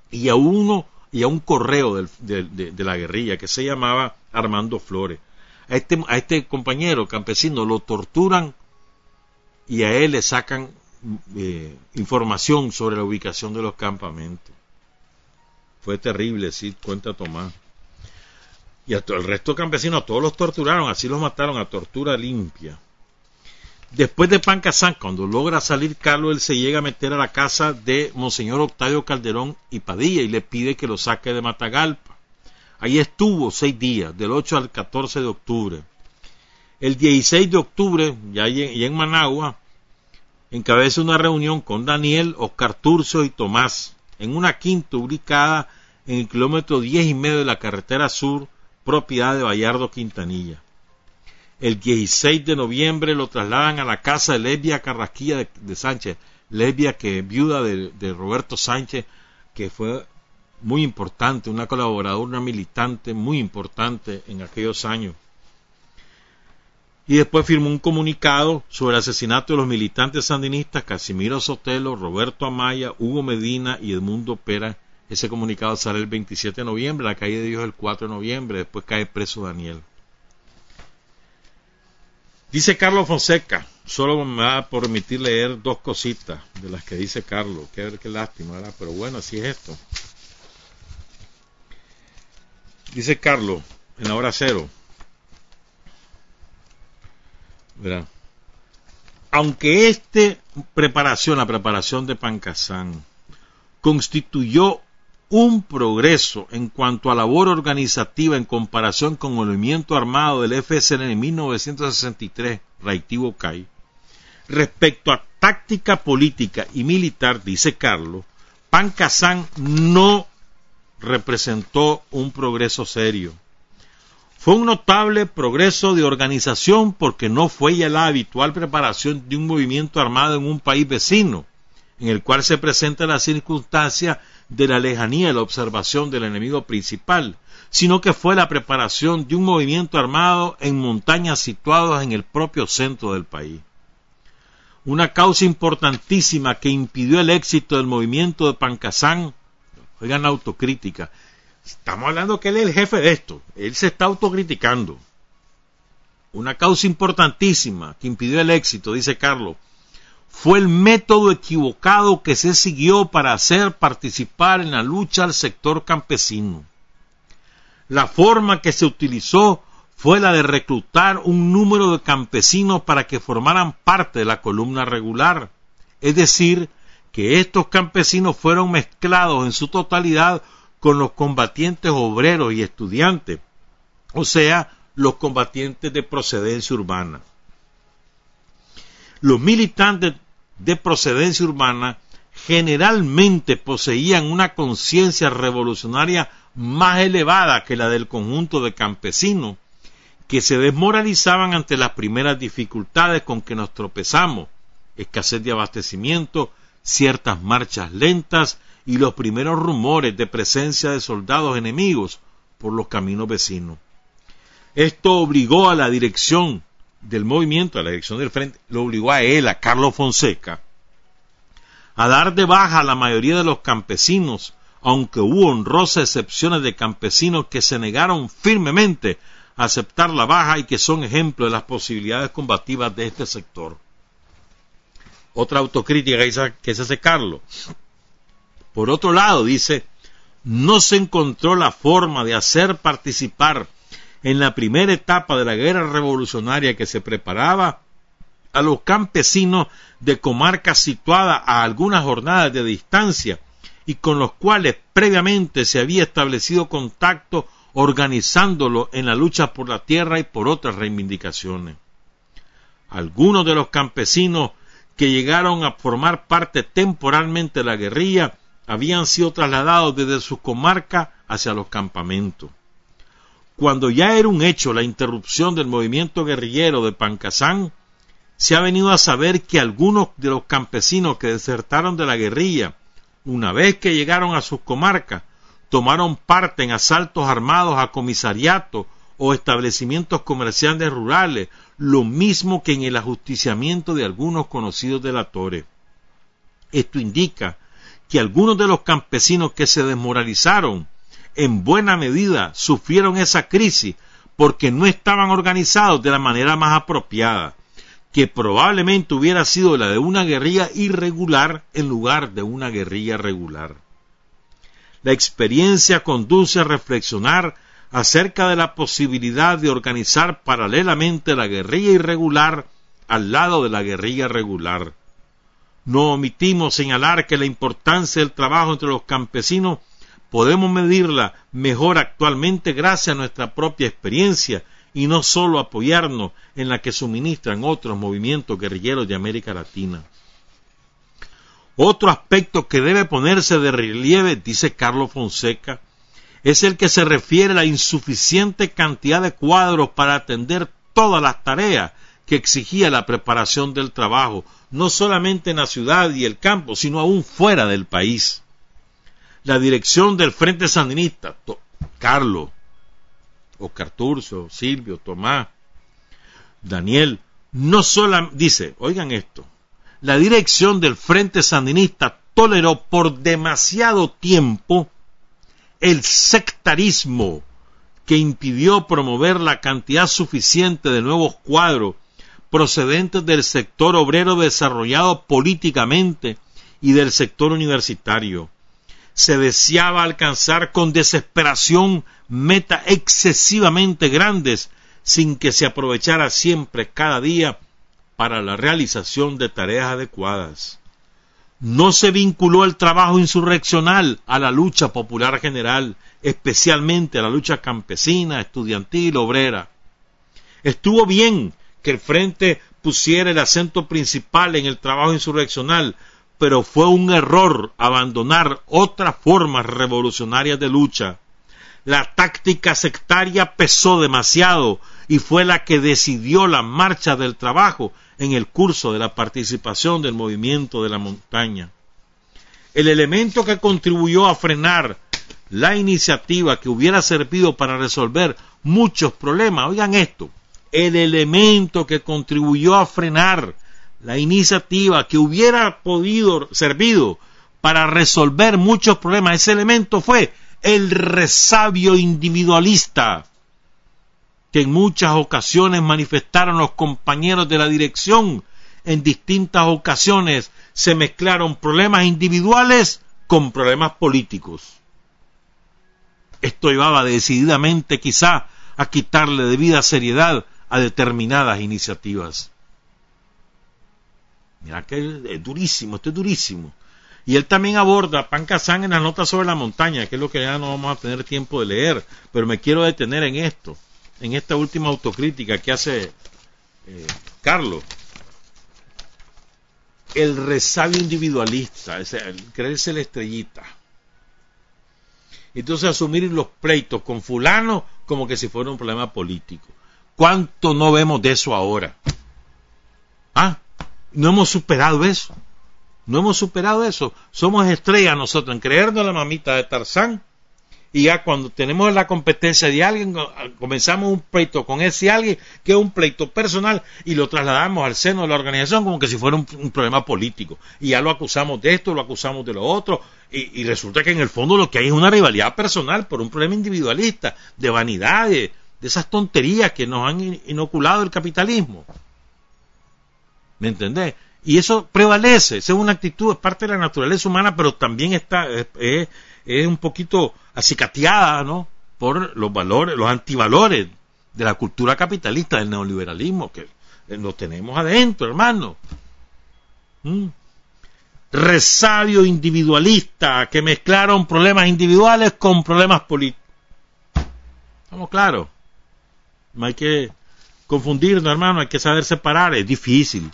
y a uno y a un correo de, la guerrilla que se llamaba Armando Flores. A este, a este compañero campesino lo torturan y a él le sacan eh, información sobre la ubicación de los campamentos. Fue terrible, sí, cuenta Tomás. Y el resto de campesinos, todos los torturaron, así los mataron a tortura limpia. Después de Pancasán, cuando logra salir Carlos, él se llega a meter a la casa de Monseñor Octavio Calderón y Padilla y le pide que lo saque de Matagalpa. Ahí estuvo seis días, del 8 al 14 de octubre. El 16 de octubre, ya en Managua, encabeza una reunión con Daniel, Oscar Turcio y Tomás en una quinta ubicada en el kilómetro diez y medio de la carretera sur, propiedad de Bayardo Quintanilla. El 16 de noviembre lo trasladan a la casa de Lesbia Carrasquilla de, Sánchez, Lesbia que viuda de, Roberto Sánchez, que fue muy importante, una colaboradora, una militante muy importante en aquellos años. Y después firmó un comunicado sobre el asesinato de los militantes sandinistas Casimiro Sotelo, Roberto Amaya, Hugo Medina y Edmundo Pera. Ese comunicado sale el 27 de noviembre, la calle de Dios el 4 de noviembre, después cae preso Daniel. Dice Carlos Fonseca, solo me va a permitir leer dos cositas de las que dice Carlos. Qué, qué lástima, ¿verdad? Pero bueno, así es esto. Dice Carlos, en la hora cero. ¿verdad? Aunque esta preparación, la preparación de Pancasán, constituyó un progreso en cuanto a labor organizativa en comparación con el movimiento armado del FSN en 1963, reactivo CAI. Respecto a táctica política y militar, dice Carlos, Pancasán no representó un progreso serio. Fue un notable progreso de organización porque no fue ya la habitual preparación de un movimiento armado en un país vecino, en el cual se presenta la circunstancia de la lejanía de la observación del enemigo principal, sino que fue la preparación de un movimiento armado en montañas situadas en el propio centro del país. una causa importantísima que impidió el éxito del movimiento de Pancasán, oigan autocrítica, estamos hablando que él es el jefe de esto, él se está autocriticando. Una causa importantísima que impidió el éxito, dice Carlos, fue el método equivocado que se siguió para hacer participar en la lucha al sector campesino. La forma que se utilizó fue la de reclutar un número de campesinos para que formaran parte de la columna regular, es decir, que estos campesinos fueron mezclados en su totalidad con los combatientes obreros y estudiantes, o sea, los combatientes de procedencia urbana. Los militantes de procedencia urbana generalmente poseían una conciencia revolucionaria más elevada que la del conjunto de campesinos, que se desmoralizaban ante las primeras dificultades con que nos tropezamos, escasez de abastecimiento, ciertas marchas lentas y los primeros rumores de presencia de soldados enemigos por los caminos vecinos. Esto obligó a la dirección del movimiento, a la dirección del frente, lo obligó a él, a Carlos Fonseca, a dar de baja a la mayoría de los campesinos, aunque hubo honrosas excepciones de campesinos que se negaron firmemente a aceptar la baja y que son ejemplo de las posibilidades combativas de este sector. Otra autocrítica que se hace Carlos. Por otro lado, dice, no se encontró la forma de hacer participar en la primera etapa de la guerra revolucionaria que se preparaba a los campesinos de comarcas situadas a algunas jornadas de distancia y con los cuales previamente se había establecido contacto organizándolo en la lucha por la tierra y por otras reivindicaciones. Algunos de los campesinos que llegaron a formar parte temporalmente de la guerrilla habían sido trasladados desde su comarca hacia los campamentos. Cuando ya era un hecho la interrupción del movimiento guerrillero de Pancasán, se ha venido a saber que algunos de los campesinos que desertaron de la guerrilla, una vez que llegaron a sus comarcas, tomaron parte en asaltos armados a comisariatos o establecimientos comerciales rurales, lo mismo que en el ajusticiamiento de algunos conocidos delatores. Esto indica que algunos de los campesinos que se desmoralizaron en buena medida sufrieron esa crisis porque no estaban organizados de la manera más apropiada, que probablemente hubiera sido la de una guerrilla irregular en lugar de una guerrilla regular. La experiencia conduce a reflexionar acerca de la posibilidad de organizar paralelamente la guerrilla irregular al lado de la guerrilla regular. No omitimos señalar que la importancia del trabajo entre los campesinos podemos medirla mejor actualmente gracias a nuestra propia experiencia y no solo apoyarnos en la que suministran otros movimientos guerrilleros de América Latina. Otro aspecto que debe ponerse de relieve, dice Carlos Fonseca, es el que se refiere a la insuficiente cantidad de cuadros para atender todas las tareas que exigía la preparación del trabajo, no solamente en la ciudad y el campo, sino aún fuera del país. La dirección del Frente Sandinista, Carlos, Oscar Turcio, Silvio, Tomás, Daniel, no solo dice, oigan esto, la dirección del Frente Sandinista toleró por demasiado tiempo el sectarismo que impidió promover la cantidad suficiente de nuevos cuadros procedentes del sector obrero desarrollado políticamente y del sector universitario se deseaba alcanzar con desesperación metas excesivamente grandes sin que se aprovechara siempre cada día para la realización de tareas adecuadas. No se vinculó el trabajo insurreccional a la lucha popular general, especialmente a la lucha campesina, estudiantil, obrera. Estuvo bien que el Frente pusiera el acento principal en el trabajo insurreccional, pero fue un error abandonar otras formas revolucionarias de lucha. La táctica sectaria pesó demasiado y fue la que decidió la marcha del trabajo en el curso de la participación del movimiento de la montaña. El elemento que contribuyó a frenar la iniciativa que hubiera servido para resolver muchos problemas, oigan esto, el elemento que contribuyó a frenar la iniciativa que hubiera podido servido para resolver muchos problemas, ese elemento fue el resabio individualista que en muchas ocasiones manifestaron los compañeros de la dirección. En distintas ocasiones se mezclaron problemas individuales con problemas políticos. Esto llevaba decididamente quizá a quitarle debida seriedad a determinadas iniciativas. Mira que es durísimo, esto es durísimo. Y él también aborda Pan en la nota sobre la montaña, que es lo que ya no vamos a tener tiempo de leer, pero me quiero detener en esto, en esta última autocrítica que hace eh, Carlos. El resabio individualista, el creerse la estrellita. Entonces asumir los pleitos con fulano como que si fuera un problema político. ¿Cuánto no vemos de eso ahora? ¿Ah? No hemos superado eso. No hemos superado eso. Somos estrellas nosotros en creernos la mamita de Tarzán. Y ya cuando tenemos la competencia de alguien, comenzamos un pleito con ese alguien, que es un pleito personal, y lo trasladamos al seno de la organización como que si fuera un, problema político. Y ya lo acusamos de esto, lo acusamos de lo otro, y, resulta que en el fondo lo que hay es una rivalidad personal por un problema individualista, de vanidad, de, de esas tonterías que nos han inoculado el capitalismo. ¿Me entendés? Y eso prevalece, es una actitud, es parte de la naturaleza humana, pero también está, es, un poquito acicateada, ¿no? Por los valores, los antivalores de la cultura capitalista, del neoliberalismo, que lo tenemos adentro, hermano. ¿Mm? Resabio individualista, que mezclaron problemas individuales con problemas políticos. Estamos claros. No hay que confundirnos, hermano, hay que saber separar, es difícil.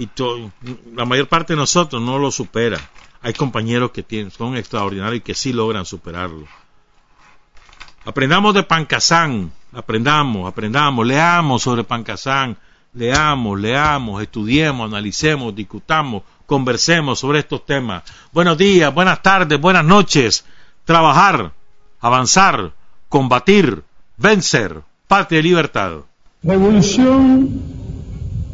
Y la mayor parte de nosotros no lo supera. Hay compañeros que tienen, son extraordinarios y que sí logran superarlo. Aprendamos de Pancasán, aprendamos, aprendamos, leamos sobre Pancasán, leamos, leamos, estudiemos, analicemos, discutamos, conversemos sobre estos temas. Buenos días, buenas tardes, buenas noches. Trabajar, avanzar, combatir, vencer patria y libertad. Revolución